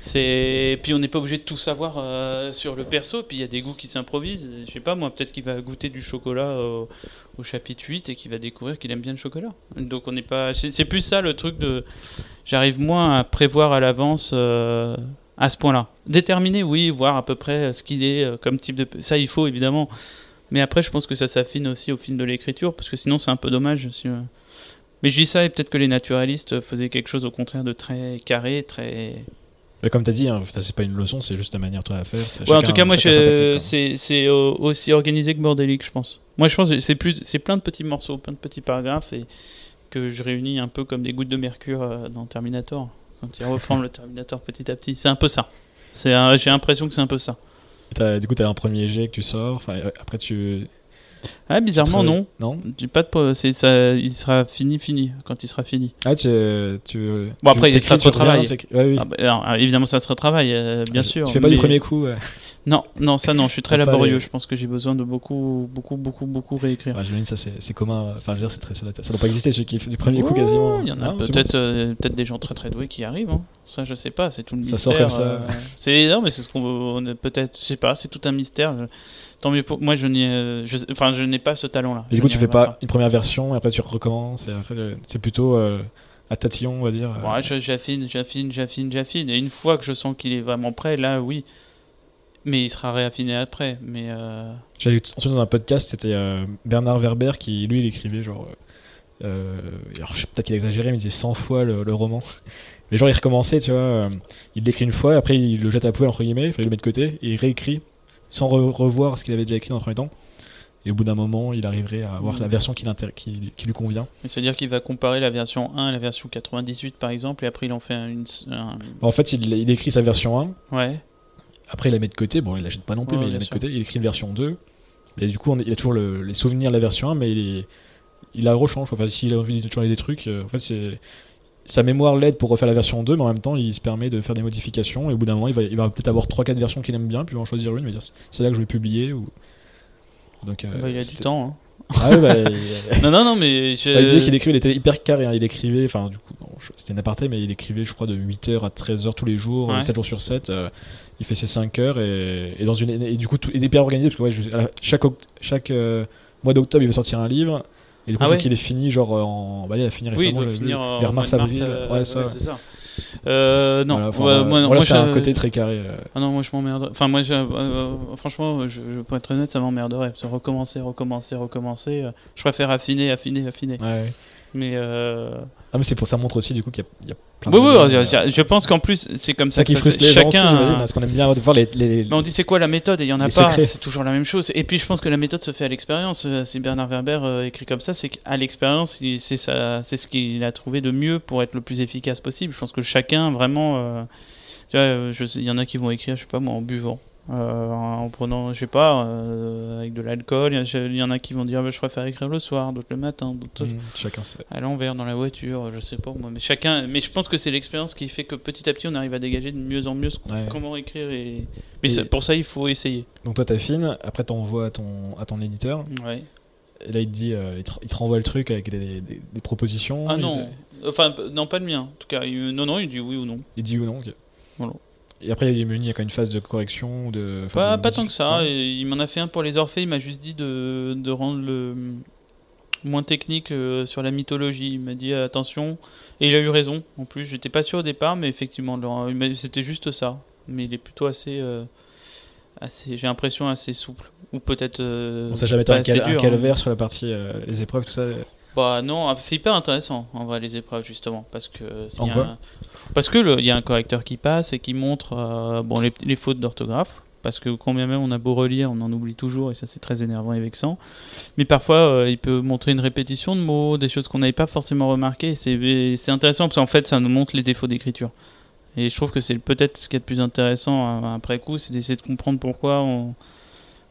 C'est puis on n'est pas obligé de tout savoir euh, sur le perso. Puis il y a des goûts qui s'improvisent. Je sais pas moi, peut-être qu'il va goûter du chocolat au, au chapitre 8 et qu'il va découvrir qu'il aime bien le chocolat. Donc on n'est pas. C'est c'est plus ça le truc de. J'arrive moins à prévoir à l'avance. euh, à ce point-là. Déterminer, oui, voir à peu près ce qu'il est euh, comme type de. Ça, il faut évidemment. Mais après, je pense que ça s'affine aussi au fil de l'écriture, parce que sinon, c'est un peu dommage. si, euh. Mais je dis ça, et peut-être que les naturalistes faisaient quelque chose au contraire de très carré, très. Mais comme tu as dit, hein, c'est pas une leçon, c'est juste ta manière toi à faire. Ouais, en tout cas, moi, c'est c'est au- aussi organisé que bordélique, je pense. Moi, je pense que c'est plus, c'est plein de petits morceaux, plein de petits paragraphes, et que je réunis un peu comme des gouttes de mercure euh, dans Terminator, quand il reforme le Terminator petit à petit. C'est un peu ça. C'est un- J'ai l'impression que c'est un peu ça. T'as- du coup, tu as un premier jet que tu sors, euh, après tu. Ah, bizarrement, tu non. Non? J'ai pas de ça il sera fini fini quand il sera fini. Ah, tu. tu Bon, après, tu il sera t'écris de sur rien, retravail. t'écris- Ouais, oui. Ah bah, évidemment ça se retravaille euh, bien Tu- sûr. Tu fais pas du premier coup, ouais. Non, non, ça non, je suis très laborieux, les- je pense que j'ai besoin de beaucoup beaucoup beaucoup beaucoup réécrire. Ouais, J'imagine ça, c'est commun. Enfin, je veux dire, c'est très, ça, doit, ça doit pas exister, celui qui fait du premier coup quasiment. Il y en a peut-être euh, peut-être des gens très très doués qui arrivent. hein. Ça je sais pas, c'est tout le Ça mystère. sort comme ça. euh, c'est non mais c'est ce qu'on peut-être, je sais pas, c'est tout un mystère. Je- Tant mieux pour moi, je n'ai, euh, enfin je n'ai pas ce talent-là. Du coup, tu fais pas une première version, et après tu recommences, et après, c'est plutôt euh, à tatillon, on va dire. Ouais, j'affine, j'affine, j'affine, j'affine. Et une fois que je sens qu'il est vraiment prêt, là, oui. Mais il sera réaffiné après. Mais euh, J'avais entendu dans un podcast, c'était euh, Bernard Werber qui, lui, il écrivait genre. euh, euh, alors, je sais peut-être qu'il exagérait, mais il disait 100 fois le, le roman. Mais genre, il recommençait, tu vois. il l'écrit une fois, après il le jette à poubelle, entre guillemets, il fallait le mettre de côté, et il réécrit sans re- revoir ce qu'il avait déjà écrit dans le premier temps. Et au bout d'un moment, il arriverait à avoir la version qui, l'intér- qui, qui lui convient. c'est-à-dire qu'il va comparer la version 1 et la version 98, par exemple, et après il en fait un- une. un- En fait, il, il écrit sa version 1, Ouais. Après il la met de côté, bon, il la jette pas non plus, Ouais, mais il la met de côté, il écrit une version 2. Et du coup, on est- il a toujours le- les souvenirs de la version 1, mais il, est- il la rechange. Enfin, s'il a envie de changer des trucs, euh, en fait, c'est. Sa mémoire l'aide pour refaire la version 2, mais en même temps, il se permet de faire des modifications. Et au bout d'un moment, il va, il va peut-être avoir 3-4 versions qu'il aime bien, puis il va en choisir une, il va dire c'est là que je vais publier. Ou... Donc, euh, Bah, il a du temps. hein. Ah ouais, bah, il... Non, non, non, mais. je- bah, il disait qu'il écrivait, il était hyper carré. hein. Il écrivait, enfin, du coup, c'était une aparté, mais il écrivait, je crois, de 8h à 13h tous les jours, Ouais. 7 jours sur 7. euh, il fait ses 5 heures et, et dans une, et du coup, tout, il est hyper organisé parce que ouais, je- chaque, chaque euh, mois d'octobre, il veut sortir un livre. Et du coup, Ah il ouais qu'il ait fini, genre, en. Bah, il a fini Oui, il récemment, doit finir en vers mois de mars-avril. euh, ouais, ça. c'est ça. Euh, non, Voilà, enfin, ouais, voilà. moi, Voilà, moi, c'est un côté très carré. euh. Ah non, moi je m'emmerde. Enfin, moi, je- euh, franchement, je, je- pour être honnête, ça m'emmerderait. Parce que Recommencer, recommencer, recommencer. euh, je préfère affiner, affiner, affiner. Ouais, ouais. Mais. Euh... Ah, mais c'est pour ça montre aussi, du coup, qu'il y, y a plein Oui, de. oui, gens, je, euh, je- je pense qu'en plus, c'est comme ça ça qui que frustre se- les gens aussi, chacun. parce qu'on aime bien voir les. les- Mais on dit c'est quoi la méthode? Et il y en a pas, c'est toujours la même chose. Et puis je pense que la méthode se fait à l'expérience. Euh, Si Bernard Werber euh, écrit comme ça, c'est qu'à l'expérience, c'est ça- c'est ce qu'il a trouvé de mieux pour être le plus efficace possible. Je pense que chacun vraiment, euh, tu vois, je sais- il y en a qui vont écrire, je sais pas moi, en buvant. Euh, en prenant, je sais pas, euh, avec de l'alcool, il y en a qui vont dire bah, je préfère écrire le soir, d'autres le matin, d'autres Mm, chacun sait. à l'envers dans la voiture, je sais pas moi, mais chacun. Mais je pense que c'est l'expérience qui fait que petit à petit on arrive à dégager de mieux en mieux ce qu'on- Ouais. comment écrire et. Mais Et- pour ça il faut essayer. Donc toi t'affines, après t'envoies à ton, à ton éditeur, Ouais. et là il te dit, euh, il, te, il te renvoie le truc avec des, des- des propositions. Ah non, enfin non pas le mien. En tout cas, il- non non, il dit oui ou non. Il dit ou non. ok. Voilà. Et après il y a quand une phase de correction ou de. Pas, de pas tant que ça. il m'en a fait un pour les Orphées. Il m'a juste dit de, de rendre le moins technique euh, sur la mythologie. Il m'a dit attention. Et il a eu raison. En plus, j'étais pas sûr au départ, mais effectivement, c'était juste ça. Mais il est plutôt assez, euh, assez j'ai l'impression assez souple. Ou peut-être. euh, On sait jamais t'as un, cal- un dur, calvaire sur la partie euh, les épreuves tout ça. Bah non, ah, c'est hyper intéressant en vrai les épreuves justement parce que y a un- parce que il y a un correcteur qui passe et qui montre euh, bon les, les fautes d'orthographe parce que combien même on a beau relire, on en oublie toujours et ça c'est très énervant et vexant. Mais parfois euh, il peut montrer une répétition de mots, des choses qu'on n'avait pas forcément remarquées. c'est intéressant parce qu'en fait ça nous montre les défauts d'écriture. Et je trouve que c'est peut-être ce qui est le plus intéressant euh, après coup, c'est d'essayer de comprendre pourquoi on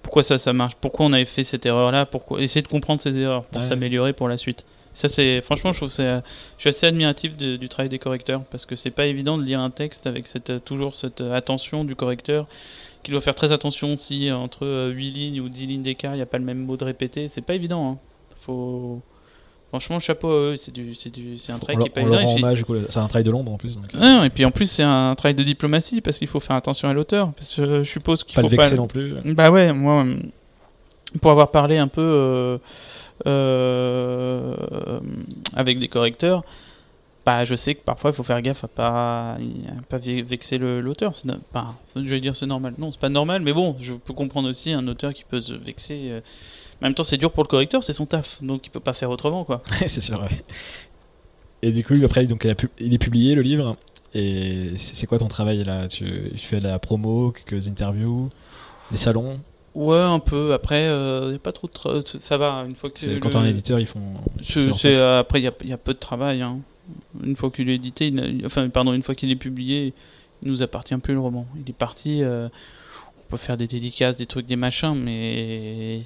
pourquoi ça ça marche, pourquoi on avait fait cette erreur là, pourquoi essayer de comprendre ces erreurs pour Ouais. s'améliorer pour la suite. Ça c'est franchement je trouve c'est je suis assez admiratif de- du travail des correcteurs parce que c'est pas évident de lire un texte avec cette euh, toujours cette euh, attention du correcteur qui doit faire très attention si euh, entre euh, 8 lignes ou 10 lignes d'écart, il n'y a pas le même mot de répéter, c'est pas évident hein. Faut franchement chapeau à eux, c'est du c'est du c'est un travail qui est pas évident. c'est un travail de l'ombre en plus. Donc, euh, Ouais, et puis en plus c'est un travail de diplomatie parce qu'il faut faire attention à l'auteur parce que je suppose qu'il pas faut le pas vexer non plus. bah ouais, moi, euh, pour avoir parlé un peu euh, euh, avec des correcteurs, bah je sais que parfois il faut faire gaffe à pas, à pas ve- vexer le- l'auteur. Je vais dire c'est normal. Non, c'est pas normal, mais bon, je peux comprendre aussi un auteur qui peut se vexer. euh. En même temps, c'est dur pour le correcteur, c'est son taf, donc il peut pas faire autrement, quoi. c'est sûr. ouais. Et du coup, après, donc, il, il est publié le livre. Et c'est quoi ton travail là? Tu, tu fais de la promo, quelques interviews, des salons? Ouais, un peu. Après, euh, y a pas trop de ça va une fois que le- Quand t'es un éditeur, ils font. Euh, après, il y a, il y a peu de travail. hein. Une fois qu'il est édité, il n'a- enfin, pardon, une fois qu'il est publié, il nous appartient plus le roman. Il est parti. euh, on peut faire des dédicaces, des trucs, des machins, mais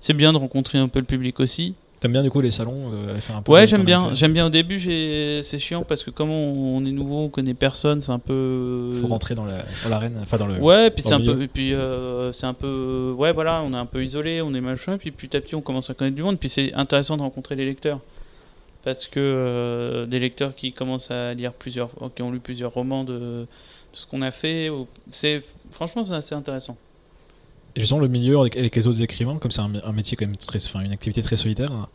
c'est bien de rencontrer un peu le public aussi. T'aimes bien du coup les salons euh, faire un peu Ouais, j'aime bien. J'aime bien au début. C'est chiant parce que comme on, est nouveau, on connaît personne, c'est un peu. Faut rentrer dans la- dans l'arène, enfin dans le. Ouais, puis c'est un peu, et puis euh, c'est un peu, ouais, voilà, on est un peu isolé, on est machin, puis petit à petit on commence à connaître du monde, puis c'est intéressant de rencontrer les lecteurs, parce que euh, des lecteurs qui commencent à lire plusieurs, qui ont lu plusieurs romans de, ce qu'on a fait, c'est franchement c'est assez intéressant. Et justement, le milieu avec, avec les autres écrivains, comme c'est un, un métier quand même très, enfin une activité très solitaire.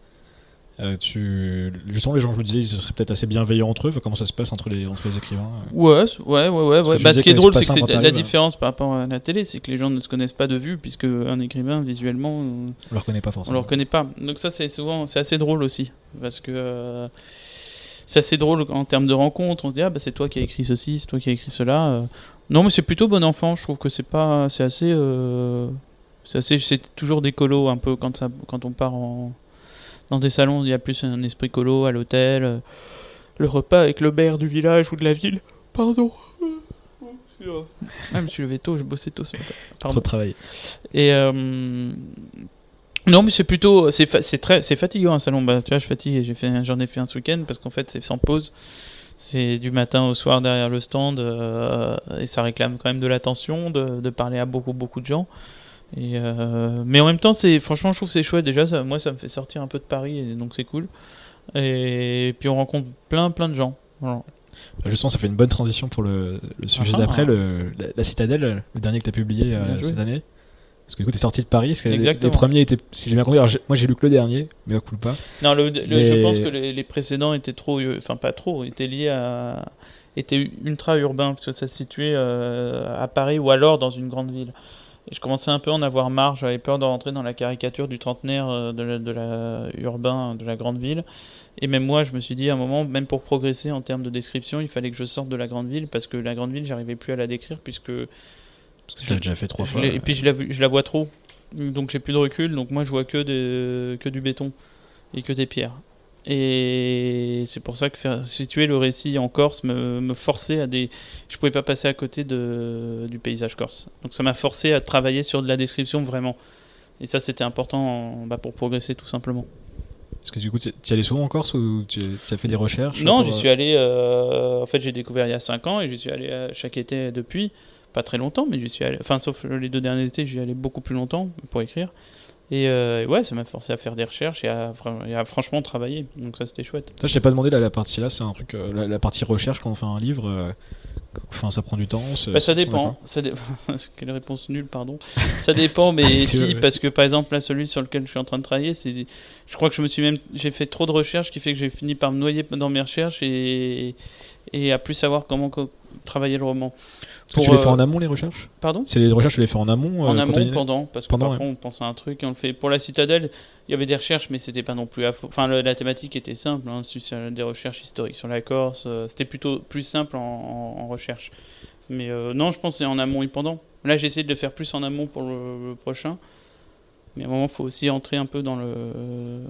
Euh, tu, justement, les gens, je me disais, ils seraient peut-être assez bienveillants entre eux. Enfin, comment ça se passe entre les, entre les écrivains euh? Ouais, ouais, ouais, ouais. ouais. tu Bah, ce qui est que drôle, c'est que la différence par rapport à la télé, c'est que les gens ne se connaissent pas de vue, puisque un écrivain visuellement. euh, On le reconnaît pas On forcément. le reconnaît pas. Donc ça c'est souvent c'est assez drôle aussi parce que euh, c'est assez drôle en termes de rencontres. On se dit ah bah c'est toi qui as écrit ceci, c'est toi qui as écrit cela. euh. Non mais c'est plutôt bon enfant. Je trouve que c'est pas c'est assez c'est assez c'est toujours des colos un peu quand ça quand on part en dans des salons il y a plus un esprit colo à l'hôtel. Le repas avec le maire du village ou de la ville. Pardon. Ah, je me suis levé tôt, j'ai bossé tôt ce matin. Pardon. Trop de travail. Et euh, non, mais c'est plutôt c'est fa- très c'est fatigant un salon. Bah, tu vois, je fatigue. J'en ai fait un ce week-end parce qu'en fait c'est sans pause. C'est du matin au soir derrière le stand euh, et ça réclame quand même de l'attention, de, de parler à beaucoup beaucoup de gens. Et euh, mais en même temps, c'est franchement, je trouve que c'est chouette. Déjà, ça, moi, ça me fait sortir un peu de Paris, et donc c'est cool. Et puis on rencontre plein, plein de gens. Voilà. Bah, Justement, ça fait une bonne transition pour le, le sujet Ah. d'après, le, la, la Citadelle, le dernier que tu as publié euh, cette année. Parce que du coup, tu es sorti de Paris. Parce que les, les premiers étaient, si j'ai bien compris, alors, moi j'ai lu que le dernier, mais cool pas. Non, le, le- Mais- je pense que les, les précédents étaient trop, euh, enfin pas trop, étaient liés à, étaient ultra urbains parce que ça se situait euh, à Paris ou alors dans une grande ville. Et je commençais un peu à en avoir marre. J'avais peur de rentrer dans la caricature du trentenaire euh, de la, de la urbain de la grande ville. Et même moi, je me suis dit à un moment, même pour progresser en termes de description, il fallait que je sorte de la grande ville parce que la grande ville, j'arrivais plus à la décrire puisque parce que Je l'ai déjà fait trois fois. Et puis je la, vu- je la vois trop. Donc j'ai plus de recul. Donc moi je vois que, des- que du béton et que des pierres. Et c'est pour ça que faire situer le récit en Corse me, me forçait à des. Je pouvais pas passer à côté de, du paysage corse. Donc ça m'a forcé à travailler sur de la description vraiment. Et ça c'était important bah, pour progresser tout simplement. Parce que du coup, tu y allais souvent en Corse ou tu tu as fait des recherches Non, pour, j'y euh, suis allé. euh, en fait, j'ai découvert il y a 5 ans et j'y suis allé euh, chaque été depuis. Pas très longtemps, mais j'y suis allé. Enfin, sauf les deux derniers étés, j'y allais beaucoup plus longtemps pour écrire. Et euh, ouais, ça m'a forcé à faire des recherches et à, et franchement travailler. Donc ça, c'était chouette. Ça, je t'ai pas demandé là, la partie là, c'est un truc, euh, la, la partie recherche quand on fait un livre. euh, Enfin, ça prend du temps. Bah, ça dépend. Ça dé- Quelle réponse nulle, pardon. Ça dépend, mais si, vrai. parce que par exemple, là, celui sur lequel je suis en train de travailler, c'est. Je crois que je me suis même. J'ai fait trop de recherches qui fait que j'ai fini par me noyer dans mes recherches et, et à plus savoir comment co- travailler le roman. Que tu les fais euh, en amont les recherches? Pardon? C'est les recherches, tu les fais en amont. En euh, t'as amont, pendant, parce que Pendant, parfois on pense à un truc et on le fait. Pour la citadelle, il y avait des recherches, mais c'était pas non plus. à fond. Enfin, le- la thématique était simple, hein, des recherches historiques sur la Corse. euh, C'était plutôt plus simple en, en- en recherche. Mais euh, non, je pense que c'est en amont et pendant. Là, j'ai essayé de le faire plus en amont pour le, le prochain. Mais à un moment, il faut aussi entrer un peu dans le.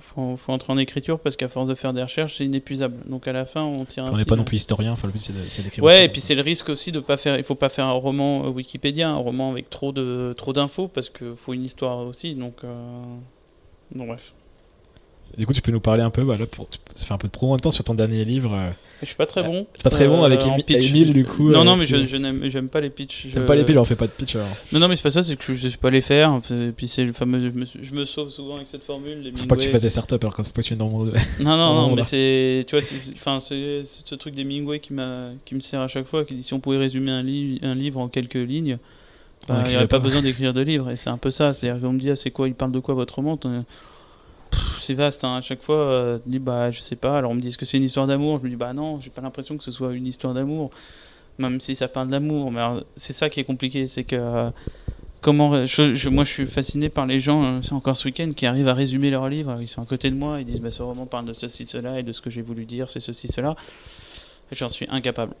Faut, faut entrer en écriture parce qu'à force de faire des recherches, c'est inépuisable. Donc à la fin, on tire un On n'est pas non plus historien, enfin le but c'est d'écrire. Ouais, aussi. et puis c'est le risque aussi de pas faire. Il faut pas faire un roman euh, Wikipédia, un roman avec trop de trop d'infos parce qu'il faut une histoire aussi. Donc, euh... bon, bref. Du coup, tu peux nous parler un peu, bah, là, pour, ça fait un peu de promo en même temps sur ton dernier livre. euh, Je suis pas très bon. C'est pas très bon Euh, avec. Émile, du coup. Non, euh, non, mais je, je n'aime j'aime pas les pitchs. T'aimes Je- pas les pitchs, alors fais pas de pitch alors. Non, non, mais c'est pas ça, c'est que je, sais pas les faire. Et puis c'est le fameux. Je me, je me sauve souvent avec cette formule. les Faut pas que tu fasses des startups alors quand faut pas que tu dans mon. Non, non, Non, non, mais là. c'est. Tu vois, c'est ce truc des Mingway qui, qui me sert à chaque fois. Qui dit si on pouvait résumer un, li- un livre en quelques lignes, On bah, il n'y aurait pas pas. besoin d'écrire de livre. Et c'est un peu ça. C'est-à-dire qu'on me dit ah, c'est quoi Il parle de quoi votre roman C'est vaste. hein. À chaque fois, euh, je dis bah, je sais pas. Alors on me dit est-ce que c'est une histoire d'amour? Je me dis bah non, j'ai pas l'impression que ce soit une histoire d'amour. Même si ça parle d'amour. Mais alors, c'est ça qui est compliqué. C'est que. euh, Comment moi je suis fasciné par les gens, euh, c'est encore ce week-end, qui arrivent à résumer leur livre. Ils sont à côté de moi, ils disent bah, ce roman parle de ceci, cela et de ce que j'ai voulu dire, c'est ceci, cela. J'en suis incapable.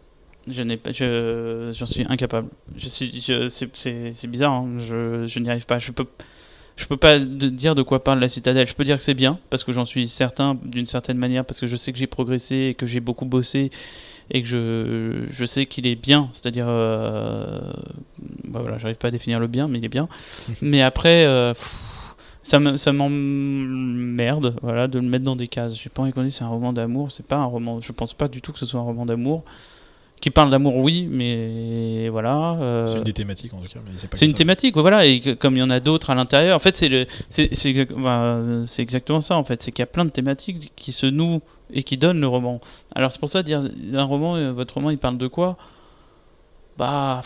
Je n'ai pas, je, j'en suis incapable. Je suis, c'est bizarre. hein. Je, je n'y arrive pas. Je peux, je peux pas de- dire de quoi parle la citadelle. Je peux dire que c'est bien parce que j'en suis certain d'une certaine manière parce que je sais que j'ai progressé et que j'ai beaucoup bossé et que je, je sais qu'il est bien. C'est-à-dire, euh, bah voilà, j'arrive pas à définir le bien, mais il est bien. mais après. euh, pff, ça me- ça m'emmerde voilà, de le mettre dans des cases. J'ai pas envie qu'on dise c'est un roman d'amour. C'est pas un roman. Je pense pas du tout que ce soit un roman d'amour. Qui parle d'amour, oui, mais voilà. euh, C'est une des thématiques en tout cas, c'est une ça. thématique, voilà, et que- comme il y en a d'autres à l'intérieur, en fait, c'est exactement ça, en fait, c'est qu'il y a plein de thématiques qui se nouent et qui donnent le roman. Alors c'est pour ça dire un roman, euh, votre roman, il parle de quoi? Bah,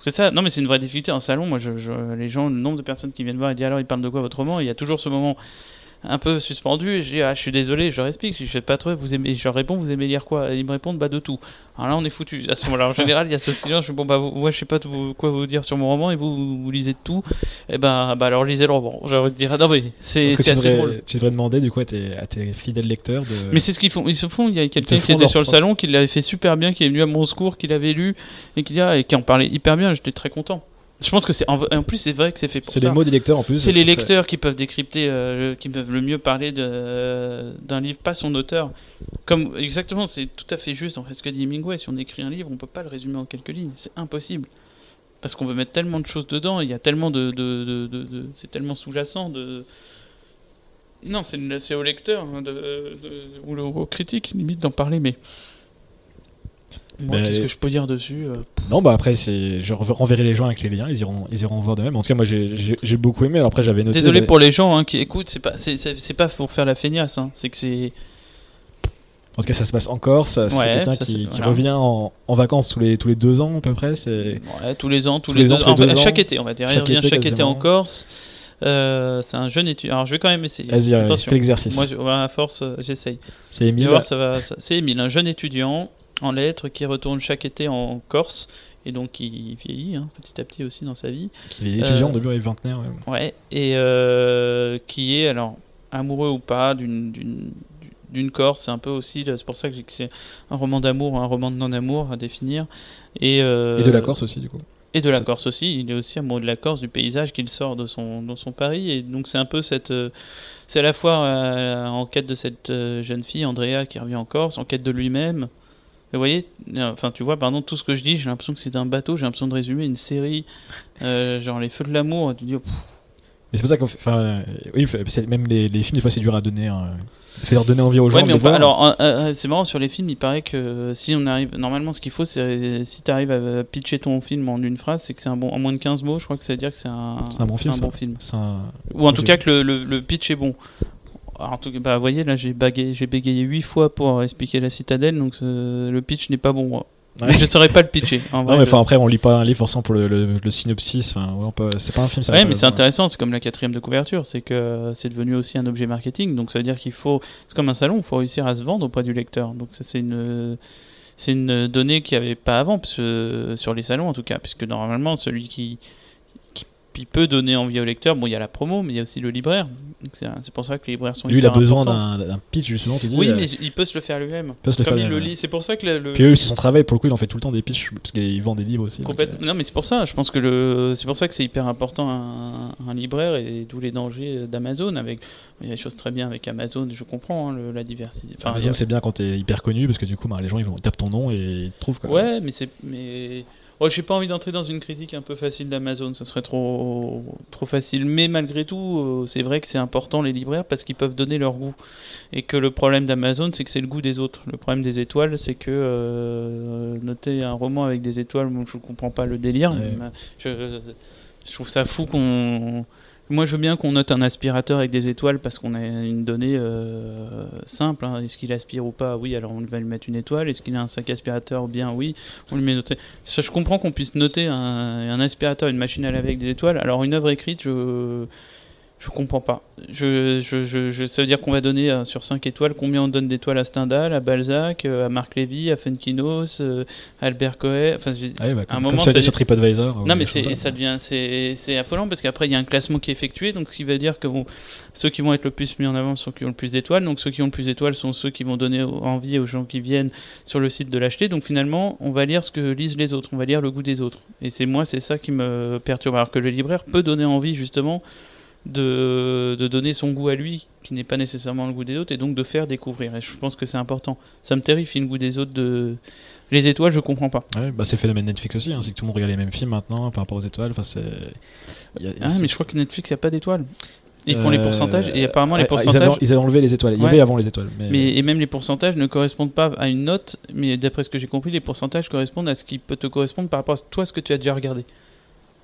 c'est ça. Non, mais c'est une vraie difficulté en salon. Moi, je, je- les gens, le nombre de personnes qui viennent voir et disent alors, il parle de quoi votre roman? Il y a toujours ce moment un peu suspendu et je dis ah je suis désolé je leur explique je sais pas trop vous aimez je leur réponds vous aimez lire quoi? Et ils me répondent bah de tout alors là on est foutu à ce moment-là en général il y a ce silence je dis bon bah vous- moi je sais pas tout- quoi vous dire sur mon roman et vous vous, vous lisez de tout et ben bah alors lisez le roman j'ai envie de dire ah non mais c'est assez devrais, drôle tu devrais demander du coup à tes, à tes fidèles lecteurs de. mais c'est ce qu'ils font. Ils se font. Il y a quelqu'un qui était sur le salon, qui l'avait fait super bien, qui est venu à mon secours, qui l'avait lu et qui, ah, et qui en parlait hyper bien. J'étais très content. Je pense que c'est en, en plus c'est vrai que c'est fait pour c'est ça. les mots des lecteurs en plus. C'est ce les lecteurs qui peuvent décrypter, euh, le- qui peuvent le mieux parler de- d'un livre, pas son auteur. Comme exactement, c'est tout à fait juste en fait ce que dit Hemingway. Si on écrit un livre, on peut pas le résumer en quelques lignes. C'est impossible parce qu'on veut mettre tellement de choses dedans. Il y a tellement de, de- de- de- c'est tellement sous-jacent de. Non, c'est c'est au lecteur hein, ou au critique limite d'en parler, mais Moi, Mais- qu'est-ce que je peux dire dessus euh, Non, bah après, c'est, je re- renverrai les gens avec les liens, ils iront, ils iront voir de même. En tout cas, moi, j'ai, j'ai, j'ai beaucoup aimé. Alors après, j'avais noté. Désolé pour les gens hein, qui écoutent, c'est pas, c'est, c'est- c'est pas pour faire la feignasse, hein. c'est que c'est. En tout cas, ça se passe en Corse. c'est quelqu'un qui, c'est- qui voilà. revient en, en vacances tous les, tous les deux ans à peu près. C'est... Ouais, tous les ans, tous, Tous les, les ans, deux, tous les en deux ans. chaque été, on va dire. Il Chaque revient été, chaque été en Corse. Euh, c'est un jeune étudiant. Alors, je vais quand même essayer. Vas-y, fais l'exercice. Moi, je- à force, euh, j'essaye. C'est Émile. ça va. C'est Émile, un jeune étudiant en lettres qui retourne chaque été en Corse et donc qui vieillit hein, petit à petit aussi dans sa vie. qui est étudiant, Euh, au début, il vingtenaire. ouais. Ouais, et euh, qui est alors amoureux ou pas d'une Corse, c'est un peu aussi, c'est pour ça que c'est un roman d'amour, un roman de non-amour à définir. Et, euh, Et de la Corse aussi, du coup. Et de la Corse aussi, il est aussi amoureux de la Corse, du paysage qu'il sort de son, dans son Paris. Et donc c'est un peu cette... euh, c'est à la fois euh, en quête de cette jeune fille, Andrea, qui revient en Corse, en quête de lui-même. Vous voyez, euh, enfin tu vois, pardon, tout ce que je dis, j'ai l'impression que c'est un bateau, j'ai l'impression de résumer une série, euh, genre Les Feux de l'amour, tu dis, pff, Mais c'est pour ça qu'on fait. Enfin, euh, oui, même les, les films, des fois, c'est dur à donner. hein. Fait leur donner envie aux gens. Ouais, de mais les enfin, voir. alors, euh, c'est marrant sur les films, il paraît que si on arrive, normalement, ce qu'il faut, c'est si tu arrives à pitcher ton film en une phrase, c'est que c'est un bon, en moins de 15 mots, je crois que ça veut dire que c'est un, C'est un bon film, ça. bon film. C'est un- Ou en tout cas que le, le- le pitch est bon. En tout cas, bah, vous voyez, là, j'ai bégayé, j'ai bégayé 8 fois pour expliquer la citadelle, donc euh, le pitch n'est pas bon. moi. Ouais. Je saurais pas le pitcher. En Non, mais je- après, on lit pas un livre forcément pour le, le- le synopsis. Enfin, peut- c'est pas un film, ça. Ouais, mais c'est intéressant, c'est comme la quatrième de couverture, c'est que c'est devenu aussi un objet marketing, donc ça veut dire qu'il faut, c'est comme un salon, il faut réussir à se vendre auprès du lecteur. Donc ça c'est une, c'est une donnée qu'il n'y avait pas avant, parce que- sur les salons en tout cas, puisque normalement celui qui, qui peut donner envie au lecteur, bon il y a la promo, mais il y a aussi le libraire. C'est pour ça que les libraires sont Lui, il a besoin d'un pitch, justement, tu dis. Oui, euh, mais il peut se le faire lui-même. peut se le Comme faire il le lui-même, lit, c'est pour ça que le, Puis eux, c'est son travail, pour le coup, il en fait tout le temps des pitchs, parce qu'il vend des livres aussi. donc, Complètement. Non, mais c'est pour ça. Je pense que le, c'est pour ça que c'est hyper important un, un libraire et d'où les dangers d'Amazon. Avec, il y a des choses très bien avec Amazon. Je comprends hein, le- la diversité. euh, Enfin, Amazon, il a- c'est bien quand t'es hyper connu, parce que du coup, bah, les gens, ils vont tapent ton nom et ils te trouvent. Quoi. ouais, mais c'est, mais Ouais, j'ai pas envie d'entrer dans une critique un peu facile d'Amazon. Ce serait trop, trop facile. Mais malgré tout, euh, c'est vrai que c'est important les libraires parce qu'ils peuvent donner leur goût. Et que le problème d'Amazon, c'est que c'est le goût des autres. Le problème des étoiles, c'est que euh, noter un roman avec des étoiles, moi, je comprends pas le délire. Ouais. Mais, Je, je trouve ça fou qu'on. Moi, je veux bien qu'on note un aspirateur avec des étoiles parce qu'on a une donnée euh, simple. hein. Est-ce qu'il aspire ou pas? Oui, alors on va lui mettre une étoile. Est-ce qu'il a un sac aspirateur? Bien, oui. On lui met noté. Je comprends qu'on puisse noter un, un aspirateur, une machine à laver avec des étoiles. Alors, une œuvre écrite, je. Je comprends pas. Je, je, je, je- ça veut dire qu'on va donner euh, sur 5 étoiles combien on donne d'étoiles à Stendhal, à Balzac, euh, à Marc Lévy, à Fenkinos, euh, à Albert Cohen. Enfin, Ah ouais, bah, À un comme, moment, comme ça, ça- sur TripAdvisor. non, mais c'est, comme ça devient, c'est, c'est affolant parce qu'après il y a un classement qui est effectué, donc ce qui veut dire que bon, ceux qui vont être le plus mis en avant sont ceux qui ont le plus d'étoiles, donc ceux qui ont le plus d'étoiles sont ceux qui vont donner envie aux gens qui viennent sur le site de l'acheter. Donc finalement, on va lire ce que lisent les autres, on va lire le goût des autres. Et c'est moi, c'est ça qui me perturbe. Alors que le libraire peut donner envie justement de, de donner son goût à lui, qui n'est pas nécessairement le goût des autres, et donc de faire découvrir. Et je pense que c'est important. Ça me terrifie le goût des autres de. Les étoiles, je comprends pas. Ouais, bah c'est le phénomène Netflix aussi, hein, c'est que tout le monde regarde les mêmes films maintenant par rapport aux étoiles. Enfin, c'est. il y a- Ah, mais je crois que Netflix, il n'y a pas d'étoiles. Ils font les Euh, pourcentages et apparemment les ah, pourcentages. Ils avaient, ils avaient enlevé les étoiles. Il y Ouais. avait avant les étoiles. Mais, Mais, et même les pourcentages ne correspondent pas à une note, mais d'après ce que j'ai compris, les pourcentages correspondent à ce qui peut te correspondre par rapport à toi, ce que tu as déjà regardé.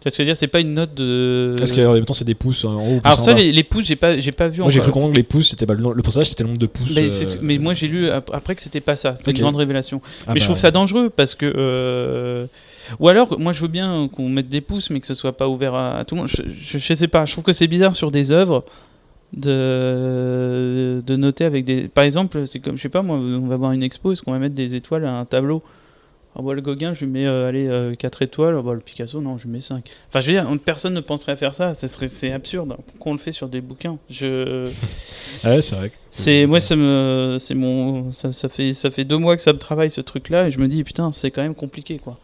Tu vois ce que je veux dire C'est pas une note de. Parce que en même temps, c'est des pouces en haut. Alors ça, les, les pouces, j'ai pas, j'ai pas vu Moi, j'ai cru comprendre que les pouces, c'était pas le, nom- le pourcentage, c'était le nombre de pouces. Mais, euh, mais moi j'ai lu ap- après que c'était pas ça, c'était Ok. une grande révélation. ah mais je bah, trouve ça dangereux parce que. euh, Ou alors, moi je veux bien qu'on mette des pouces, mais que ce soit pas ouvert à, à tout le monde. Je, je, je sais pas, je trouve que c'est bizarre sur des œuvres de, de noter avec des. Par exemple, c'est comme, je sais pas, moi, on va voir une expo, est-ce qu'on va mettre des étoiles à un tableau? Ah bah, le Gauguin, je lui mets euh, allez, 4 étoiles. Ah bah, le Picasso, non, je lui mets 5. Enfin, je veux dire, personne ne penserait à faire ça. Ce serait, c'est absurde. Pourquoi on le fait sur des bouquins je... Ah ouais, c'est vrai. C'est moi ça me c'est mon ça, ça fait ça fait deux mois que ça me travaille ce truc là et je me dis putain c'est quand même compliqué quoi.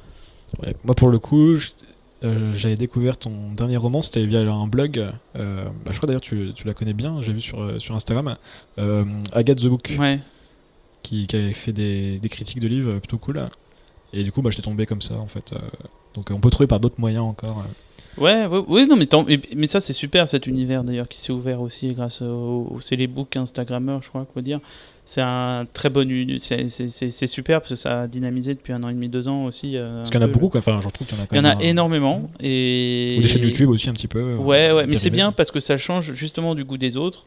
Ouais, Moi, pour le coup, je- euh, j'avais découvert ton dernier roman, c'était via un blog. euh, bah, je crois d'ailleurs tu, tu la connais bien, j'ai vu sur, euh, sur Instagram. Euh, Agathe the Book, Ouais. qui, qui avait fait des, des critiques de livres plutôt cool. Et du coup, bah, j'étais tombé comme ça en fait. euh. donc on peut trouver par d'autres moyens encore. euh. Ouais, ouais, ouais, non mais mais ça c'est super cet univers d'ailleurs qui s'est ouvert aussi grâce au, au c'est les books Instagrammeurs je crois qu'on va dire. c'est un très bon. c'est- super parce que ça a dynamisé depuis un an et demi, deux ans aussi. euh, Parce qu'il y en a beaucoup, quoi. Enfin, je trouve qu'il y en a quand Il y en a un- énormément. Et... Ou des chaînes YouTube aussi, un petit peu. Ouais, ouais, mais c'est bien parce que ça change justement du goût des autres.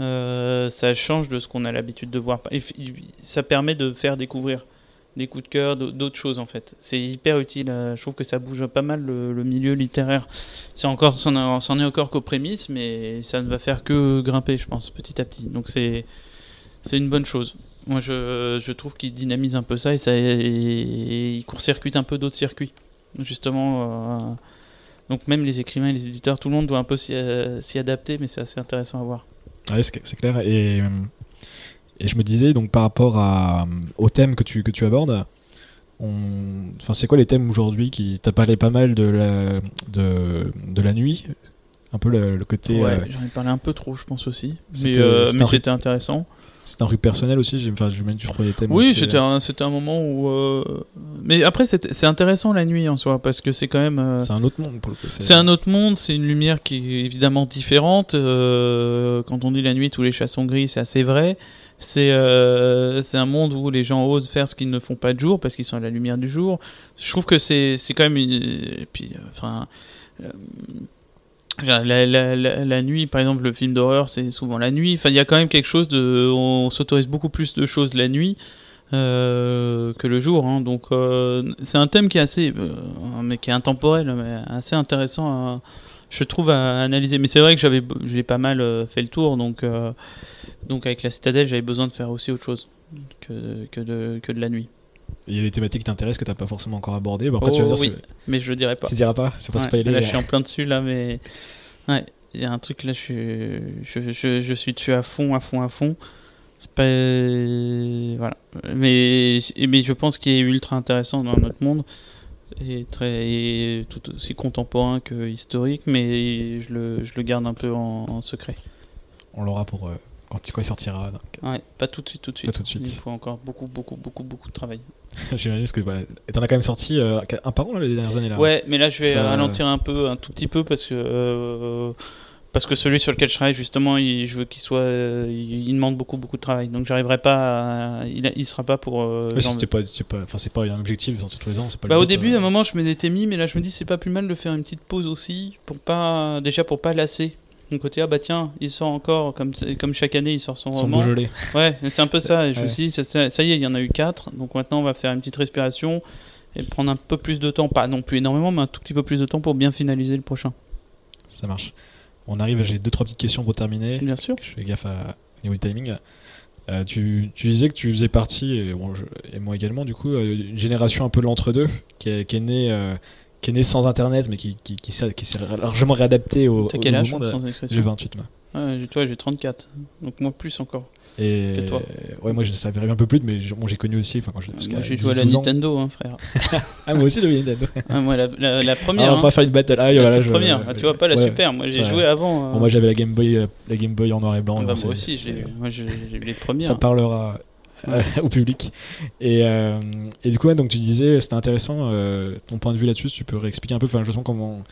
Euh, ça change de ce qu'on a l'habitude de voir. Et ça permet de faire découvrir des coups de cœur, d'au- d'autres choses en fait. C'est hyper utile. euh, Je trouve que ça bouge pas mal le, milieu littéraire. C'est encore, c'en est encore qu'aux prémices, mais ça ne va faire que grimper, je pense, petit à petit. Donc c'est, c'est une bonne chose. Moi, je, je trouve qu'il dynamise un peu ça et ça, il court-circuite un peu d'autres circuits, justement. euh, donc même les écrivains et les éditeurs, tout le monde doit un peu s'y euh, adapter, mais c'est assez intéressant à voir. Ouais, c'est clair. Et, et je me disais, donc par rapport à, au thème que tu, que tu abordes, on... enfin, c'est quoi les thèmes aujourd'hui qui T'as parlé pas mal de la, de, de la nuit, un peu le, le côté. ouais, euh, j'en ai parlé un peu trop, je pense aussi. Mais, C'était- euh, c'était c'était intéressant. c'est un truc personnel aussi. Enfin, je trouves des thèmes. Oui, c'était euh, un, c'était un moment où. euh, Mais après, c'était- c'est intéressant la nuit en soi, parce que c'est quand même. euh, C'est un autre monde pour le coup. C'est un autre monde, c'est une lumière qui est évidemment différente. euh, quand on dit la nuit, tous les chats sont gris, c'est assez vrai. C'est euh, un monde où les gens osent faire ce qu'ils ne font pas de jour parce qu'ils sont à la lumière du jour. Je trouve que c'est quand même. une- Et puis, euh, enfin. euh, la, la nuit, par exemple, le film d'horreur, c'est souvent la nuit. Enfin, il y a quand même quelque chose de. On s'autorise beaucoup plus de choses la nuit euh, que le jour. hein. Donc, euh, c'est un thème qui est assez. euh, mais qui est intemporel, mais assez intéressant, à- je trouve, à analyser. Mais c'est vrai que j'avais je l'ai pas mal fait le tour. Donc, donc avec la citadelle, j'avais besoin de faire aussi autre chose que, que, de, que de la nuit. Il y a des thématiques qui t'intéressent que t'as pas forcément encore abordées? Bon, après, Oh, tu vas me dire, oui. Mais je le dirai pas. tu diras pas, pas Ouais, là, je suis en plein dessus, là, mais. Ouais, il y a un truc là, je suis, je, je, je suis dessus à fond, à fond, à fond. C'est pas. Voilà. Mais, mais je pense qu'il est ultra intéressant dans notre monde. Et, très, et tout aussi contemporain que historique, mais je le, je le garde un peu en, en secret. On l'aura pour euh, quand, il sortira. donc. Ouais, pas tout de suite, tout de suite. tout de suite. Il faut encore beaucoup, beaucoup, beaucoup, beaucoup de travail. J'imagine parce que et t'en as quand même sorti euh, un par an là, les dernières années là. Ouais, mais là je vais Ça- ralentir un peu, un tout petit peu parce que euh, parce que celui sur lequel je travaille justement, il, je veux qu'il soit, euh, il, il demande beaucoup beaucoup de travail, donc j'arriverai pas, à- il, il sera pas pour. euh, genre- pas, c'est pas, enfin c'est pas un objectif sortir tous les ans, c'est pas. le Bah, au but, début, euh. à un moment, je m'étais mis, mais là je me dis c'est pas plus mal de faire une petite pause aussi pour pas, déjà pour pas lasser. Mon côté ah bah tiens, il sort encore comme comme chaque année, il sort son Son roman. Beaujolais. Ouais, c'est un peu ça. Et je me suis dit, ça, ça- ça y est, il y en a eu 4. Donc maintenant, on va faire une petite respiration et prendre un peu plus de temps. Pas non plus énormément, mais un tout petit peu plus de temps pour bien finaliser le prochain. Ça marche. On arrive, j'ai deux trois petites questions pour terminer. Bien sûr. Je fais gaffe à au niveau du timing. Euh, tu, tu disais que tu faisais partie, et, bon, je- et moi également, du coup, euh, une génération un peu de l'entre-deux, qui est, qui est née, euh, qui est née sans Internet, mais qui, qui, qui, s'est- largement réadapté au, T'as au quel âge monde. J'ai indiscrétion 28 moi. Toi, j'ai 34. Donc moi, plus encore. Et Que toi. ouais, moi je- ça arrive un peu plus, mais je- bon, j'ai connu aussi. Enfin, quand je, Moi, j'ai joué à la 10-12 ans. Nintendo, hein, frère. Ah, moi aussi, le Nintendo. Ah, moi, la, la- la Ah, première. on va hein. faire une battle. Ah, La voilà, je- première. Ah, tu vois, pas la ouais. super. Moi, j'ai joué avant. euh. Bon, moi j'avais la Game Boy, euh, la Game Boy en noir et blanc. Ah, bah, moi aussi, j'ai eu les premières. ça parlera euh, au public. Et, euh, et du coup, ouais, donc tu disais, c'était intéressant euh, ton point de vue là-dessus. si Tu peux réexpliquer un peu, enfin, justement, comment,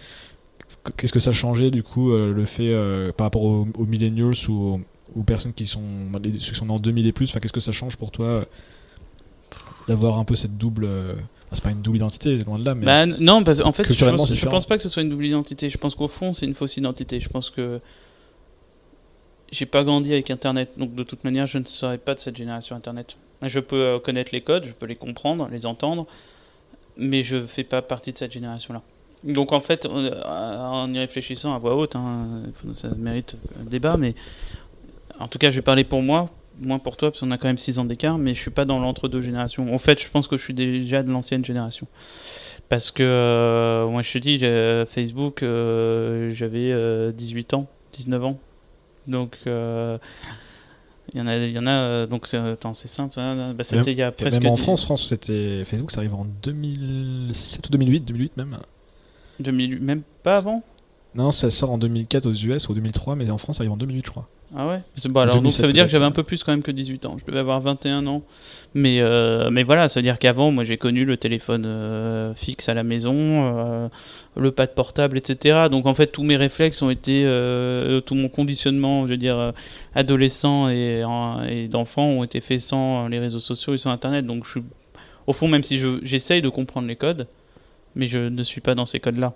qu'est-ce que ça a changé du coup, euh, le fait par rapport aux, aux millennials ou aux personnes qui sont, les- ceux qui sont en 2000 et plus. Enfin, qu'est-ce que ça change pour toi euh, d'avoir un peu cette double, euh, c'est pas une double identité, loin de là, mais Bah, non, parce qu'en fait, je pense, je pense pas que ce soit une double identité. Je pense qu'au fond, c'est une fausse identité. Je pense que j'ai pas grandi avec Internet, donc de toute manière, je ne serais pas de cette génération Internet. Je peux euh, connaître les codes, je peux les comprendre, les entendre, mais je fais pas partie de cette génération-là. Donc en fait, en y réfléchissant à voix haute, hein, ça mérite un débat, mais en tout cas, je vais parler pour moi, moins pour toi, parce qu'on a quand même 6 ans d'écart, mais je suis pas dans l'entre-deux générations. En fait, je pense que je suis déjà de l'ancienne génération. Parce que, euh, moi, je te dis, j'ai- Facebook, euh, j'avais euh, 18 ans, 19 ans. Donc, euh, il y en a, y en a euh, donc c'est, attends, c'est simple, hein, bah, c'était il y a presque. même en France, France, c'était Facebook, ça arrive en 2007 ou 2008, 2008 même. 2000, même pas avant? Non, ça sort en 2004 aux US ou 2003, mais en France, ça arrive en 2008, je crois. Ah ouais bon, alors, Donc ça veut dire que j'avais un peu plus quand même que 18 ans. Je devais avoir 21 ans. Mais, euh, mais voilà, ça veut dire qu'avant, moi j'ai connu le téléphone euh, fixe à la maison, euh, le pad portable, etc. Donc en fait, tous mes réflexes ont été, tout mon conditionnement, je veux dire, adolescent et, et d'enfant ont été faits sans les réseaux sociaux et sans Internet. Donc je suis, au fond, même si j'essaye de comprendre les codes, mais je ne suis pas dans ces codes-là.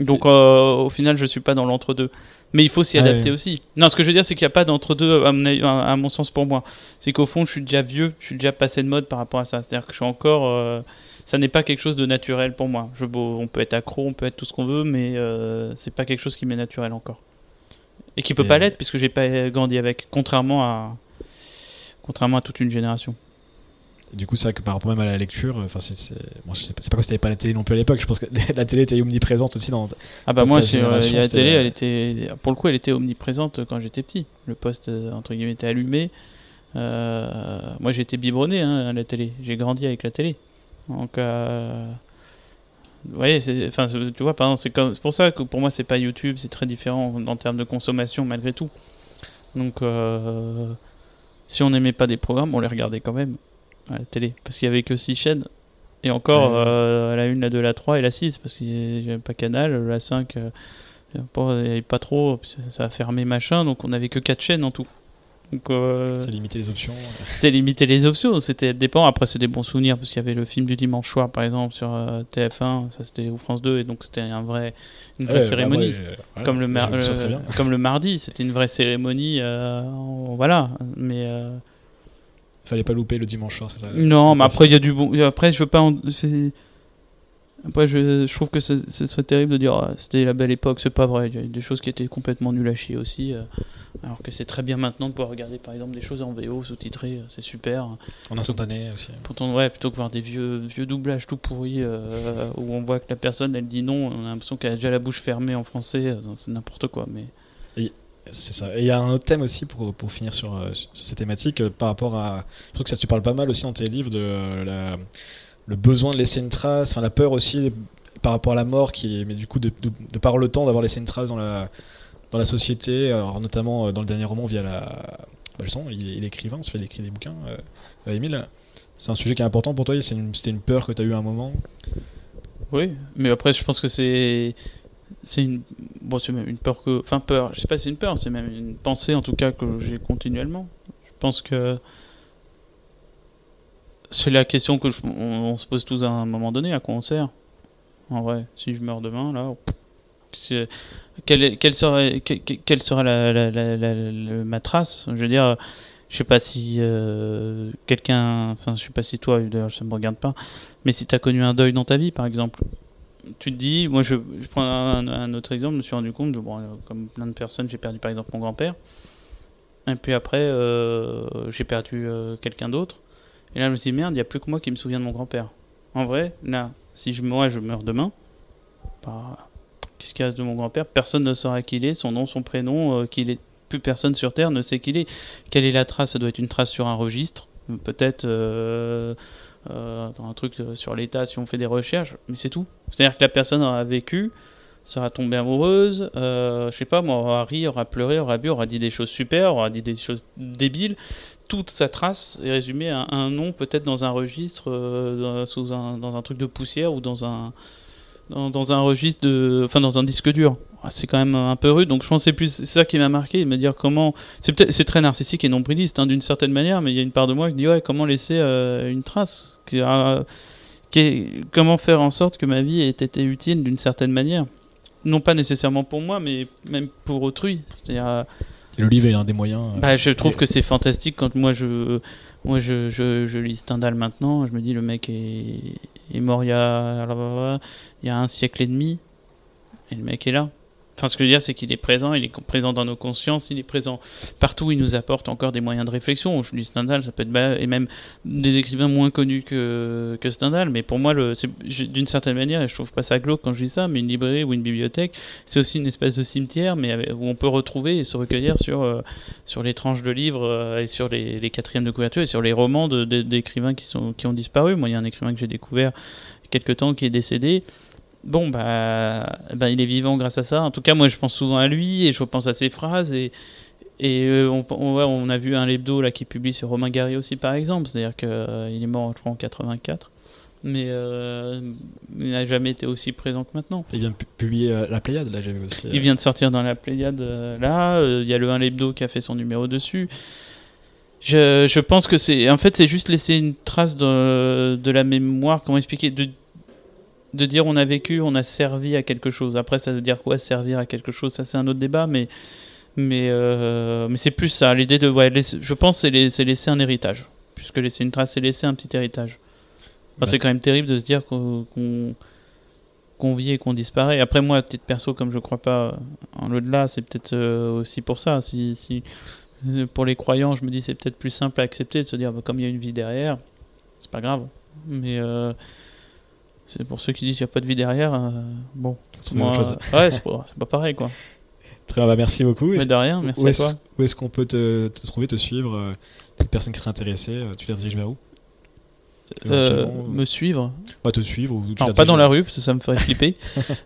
Donc au final, je suis pas dans l'entre-deux. Mais il faut s'y adapter aussi. Non, ce que je veux dire, c'est qu'il n'y a pas d'entre-deux, à, mon sens, pour moi. C'est qu'au fond, je suis déjà vieux, je suis déjà passé de mode par rapport à ça. C'est-à-dire que je suis encore. Euh, ça n'est pas quelque chose de naturel pour moi. Je, on peut être accro, on peut être tout ce qu'on veut, mais euh, c'est pas quelque chose qui m'est naturel encore. Et qui peut pas l'être, puisque j'ai pas grandi avec, contrairement à, contrairement à toute une génération du coup, c'est vrai que par rapport même à la lecture, enfin, c'est, bon, je sais pas, c'est pas que c'était pas la télé non plus à l'époque. Je pense que la télé était omniprésente aussi dans. Ah bah moi, la télé, elle était, pour le coup, elle était omniprésente quand j'étais petit. Le poste euh, entre guillemets était allumé. Euh, moi, j'étais biberonné hein, à la télé. J'ai grandi avec la télé. Donc, euh, vous voyez, c'est, enfin, tu vois, c'est, comme, c'est pour ça que pour moi, c'est pas YouTube. C'est très différent en, termes de consommation malgré tout. Donc, si on n'aimait pas des programmes, on les regardait quand même à la télé. Parce qu'il y avait que 6 chaînes. Et encore, euh, la 1, la 2, la 3 et la 6. Parce qu'il n'y avait pas Canal. La 5, euh, il n'y avait pas trop. Ça a fermé machin. Donc on n'avait que 4 chaînes en tout. Donc, euh, limiter les options. C'était limiter les options. C'était dépend. Après, c'est des bons souvenirs parce qu'il y avait le film du dimanche soir, par exemple, sur euh, TF1. Ça, c'était ou France 2, et donc c'était un vrai, une vraie cérémonie. comme le, comme le mardi, c'était une vraie cérémonie. voilà, mais fallait pas louper le dimanche soir, c'est ça Non, mais après, il y a du bon. Après, je veux pas. Après, je, je, trouve que ce, serait terrible de dire ah, c'était la belle époque. C'est pas vrai. Il y a des choses qui étaient complètement nulles à chier aussi. Euh, alors que c'est très bien maintenant de pouvoir regarder par exemple des choses en VO sous-titrées. Euh, c'est super. En instantané aussi. Pourtant, ouais, plutôt que voir des vieux, vieux doublages tout pourris euh, où on voit que la personne elle dit non, on a l'impression qu'elle a déjà la bouche fermée en français. C'est n'importe quoi. Mais. C'est ça. Et il y a un autre thème aussi pour, pour finir sur, euh, ces thématiques euh, par rapport à. Je trouve que ça tu parles pas mal aussi dans tes livres de euh, le besoin de laisser une trace, enfin la peur aussi par rapport à la mort, qui mais du coup de, par le temps d'avoir laissé une trace dans la dans la société, notamment dans le dernier roman via la. Bah, je il, est écrivain, il se fait écrire des bouquins. Émile, c'est un sujet qui est important pour toi. C'était une, peur que tu as eu à un moment? Oui, mais après je pense que c'est c'est une bon c'est même une peur que enfin peur. Je sais pas c'est une peur c'est même une pensée en tout cas que j'ai continuellement. Je pense que c'est la question que on, se pose tous à un moment donné à quoi on sert. En vrai si je meurs demain là quelle, quelle, serait quelle sera la, la, la, ma trace? Je veux dire je sais pas si euh, quelqu'un enfin je sais pas si toi d'ailleurs ça me regarde pas mais si tu as connu un deuil dans ta vie par exemple tu te dis, moi je, prends un, autre exemple, je me suis rendu compte, bon, comme plein de personnes, j'ai perdu par exemple mon grand-père. Et puis après, euh, j'ai perdu euh, quelqu'un d'autre. Et là, je me suis dit, merde, il n'y a plus que moi qui me souviens de mon grand-père. En vrai, là, si je, moi je meurs demain, bah, qu'est-ce qu'il reste de mon grand-père? Personne ne saura qui il est, son nom, son prénom, euh, qu'il est. Plus personne sur Terre ne sait qui il est. Quelle est la trace? Ça doit être une trace sur un registre. Peut-être euh, dans un truc euh, sur l'État si on fait des recherches, mais c'est tout. C'est-à-dire que la personne aura vécu, sera tombée amoureuse, euh, je sais pas, moi, aura ri, aura pleuré, aura bu, aura dit des choses super, aura dit des choses débiles. Toute sa trace est résumée à un nom, peut-être dans un registre, dans, sous un, dans un truc de poussière ou dans un, dans, un registre de, enfin dans un disque dur. Ah, c'est quand même un peu rude. Donc je pense c'est plus c'est ça qui m'a marqué, de me dire comment. C'est peut-être c'est très narcissique et nombriliste hein, d'une certaine manière, mais il y a une part de moi qui dit ouais comment laisser euh, une trace, comment faire en sorte que ma vie ait été utile d'une certaine manière, non pas nécessairement pour moi, mais même pour autrui. C'est-à-dire. Euh, livre est un des moyens. Euh, bah, je trouve que c'est fantastique quand moi je moi je, je, je lis Stendhal maintenant, je me dis le mec est, est mort il y, a, il y a un siècle et demi, et le mec est là. Enfin, ce que je veux dire, c'est qu'il est présent, il est présent dans nos consciences, il est présent partout, il nous apporte encore des moyens de réflexion. Je dis Stendhal, ça peut être et même des écrivains moins connus que, Stendhal, mais pour moi, d'une certaine manière, et je trouve pas ça glauque quand je dis ça, mais une librairie ou une bibliothèque, c'est aussi une espèce de cimetière, mais où on peut retrouver et se recueillir sur, euh, sur les tranches de livres euh, et sur les, quatrièmes de couverture et sur les romans d'écrivains qui, sont, qui ont disparu. Moi, il y a un écrivain que j'ai découvert quelque temps qui est décédé bon, bah, bah, il est vivant grâce à ça. En tout cas, moi, je pense souvent à lui et je pense à ses phrases. Et, Et euh, on, on, ouais, on a vu un lebdo là qui publie sur Romain Gary aussi par exemple, c'est-à-dire qu'il est mort je crois, en 84 mais euh, il n'a jamais été aussi présent que maintenant. Il vient de pu- publier euh, La Pléiade, là, j'avais aussi. euh, Il vient de sortir dans la Pléiade euh, là, euh, il y a le 1 Lebdo qui a fait son numéro dessus. Je, je pense que c'est. En fait, c'est juste laisser une trace de, de la mémoire. Comment expliquer? De, de dire on a vécu, on a servi à quelque chose. Après, ça veut dire quoi servir à quelque chose? Ça, c'est un autre débat, mais. Mais, euh, mais c'est plus ça. L'idée de. Ouais, laisser- je pense que c'est lai- c'est laisser un héritage. Puisque laisser une trace, c'est laisser un petit héritage. Enfin, c'est quand même terrible de se dire qu'on qu'on- qu'on vit et qu'on disparaît. Après, moi, à titre perso, comme je crois pas en l'au-delà, c'est peut-être euh, aussi pour ça. Si, si, euh, pour les croyants, je me dis c'est peut-être plus simple à accepter de se dire bah, comme il y a une vie derrière, c'est pas grave. Mais euh, c'est pour ceux qui disent qu'il n'y a pas de vie derrière, euh, bon. autre chose. ouais, c'est pas, c'est pas pareil quoi. Très bien, bah, merci beaucoup. Mais de rien, merci où à toi. où est-ce qu'on peut te, te trouver, te suivre euh, Les personnes qui seraient intéressées, euh, tu les rediriges vers où? Euh, Éventuellement, me suivre. Pas te suivre ou Alors pas dans la rue parce que ça me ferait flipper.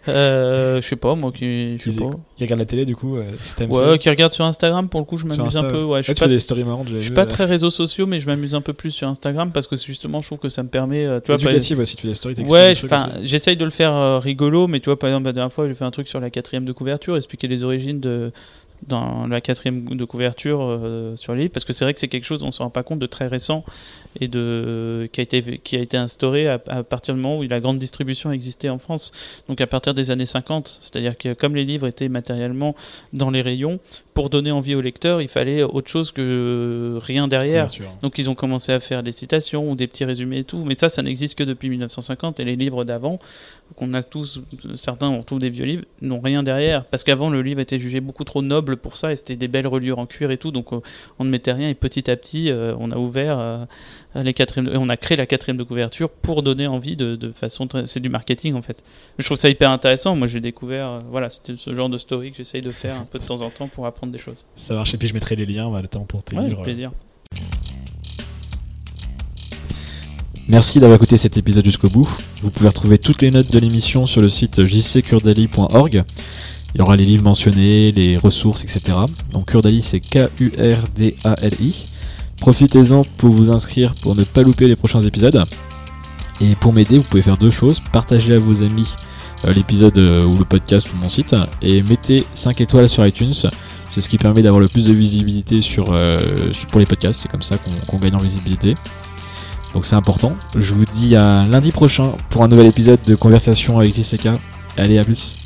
euh, je sais pas moi qui, je Qui, sais pas. qui regardent la télé du coup euh, TMC Ouais, qui regarde sur Instagram pour le coup, je m'amuse un peu. Ouais, je suis pas fais des stories marrantes, Je suis pas très réseaux sociaux, mais je m'amuse un peu plus sur Instagram parce que justement, je trouve que ça me permet. euh, tu vois, éducative aussi, tu fais des stories, Ouais, j'essaye de le faire euh, rigolo, mais tu vois, par exemple, la dernière fois, j'ai fait un truc sur la quatrième de couverture, expliquer les origines de dans la quatrième de couverture euh, sur le livre, parce que c'est vrai que c'est quelque chose, on se rend pas compte, de très récent et de qui a été qui a été instauré à, à partir du moment où la grande distribution existait en France, donc à partir des années 50. C'est-à-dire que comme les livres étaient matériellement dans les rayons, pour donner envie au lecteur, il fallait autre chose que rien derrière. Donc ils ont commencé à faire des citations ou des petits résumés et tout. Mais ça, ça n'existe que depuis 1950. Et les livres d'avant, qu'on a tous, certains ont tous des vieux livres, n'ont rien derrière. Parce qu'avant, le livre était jugé beaucoup trop noble pour ça. Et c'était des belles reliures en cuir et tout. Donc euh, on ne mettait rien. Et petit à petit, euh, on a ouvert euh, les quatrièmes, on a créé la quatrième de couverture pour donner envie de, de façon. très- C'est du marketing en fait. Je trouve ça hyper intéressant. Moi, j'ai découvert. euh, voilà, c'était ce genre de story que j'essaye de faire un peu de temps en temps pour apprendre des choses. Ça marche, et puis je mettrai les liens, bah, notamment pour tes Ouais, avec livres. plaisir. Merci d'avoir écouté cet épisode jusqu'au bout. Vous pouvez retrouver toutes les notes de l'émission sur le site jckurdali.org. Il y aura les livres mentionnés, les ressources, etc. Donc Kurdali, c'est K-U-R-D-A-L-I. Profitez-en pour vous inscrire pour ne pas louper les prochains épisodes. Et pour m'aider, vous pouvez faire deux choses. Partagez à vos amis euh, l'épisode euh, ou le podcast ou mon site et mettez 5 étoiles sur iTunes. C'est ce qui permet d'avoir le plus de visibilité euh, pour les podcasts. C'est comme ça qu'on qu'on gagne en visibilité. Donc c'est important. Je vous dis à lundi prochain pour un nouvel épisode de Conversation avec JCK. Allez, à plus.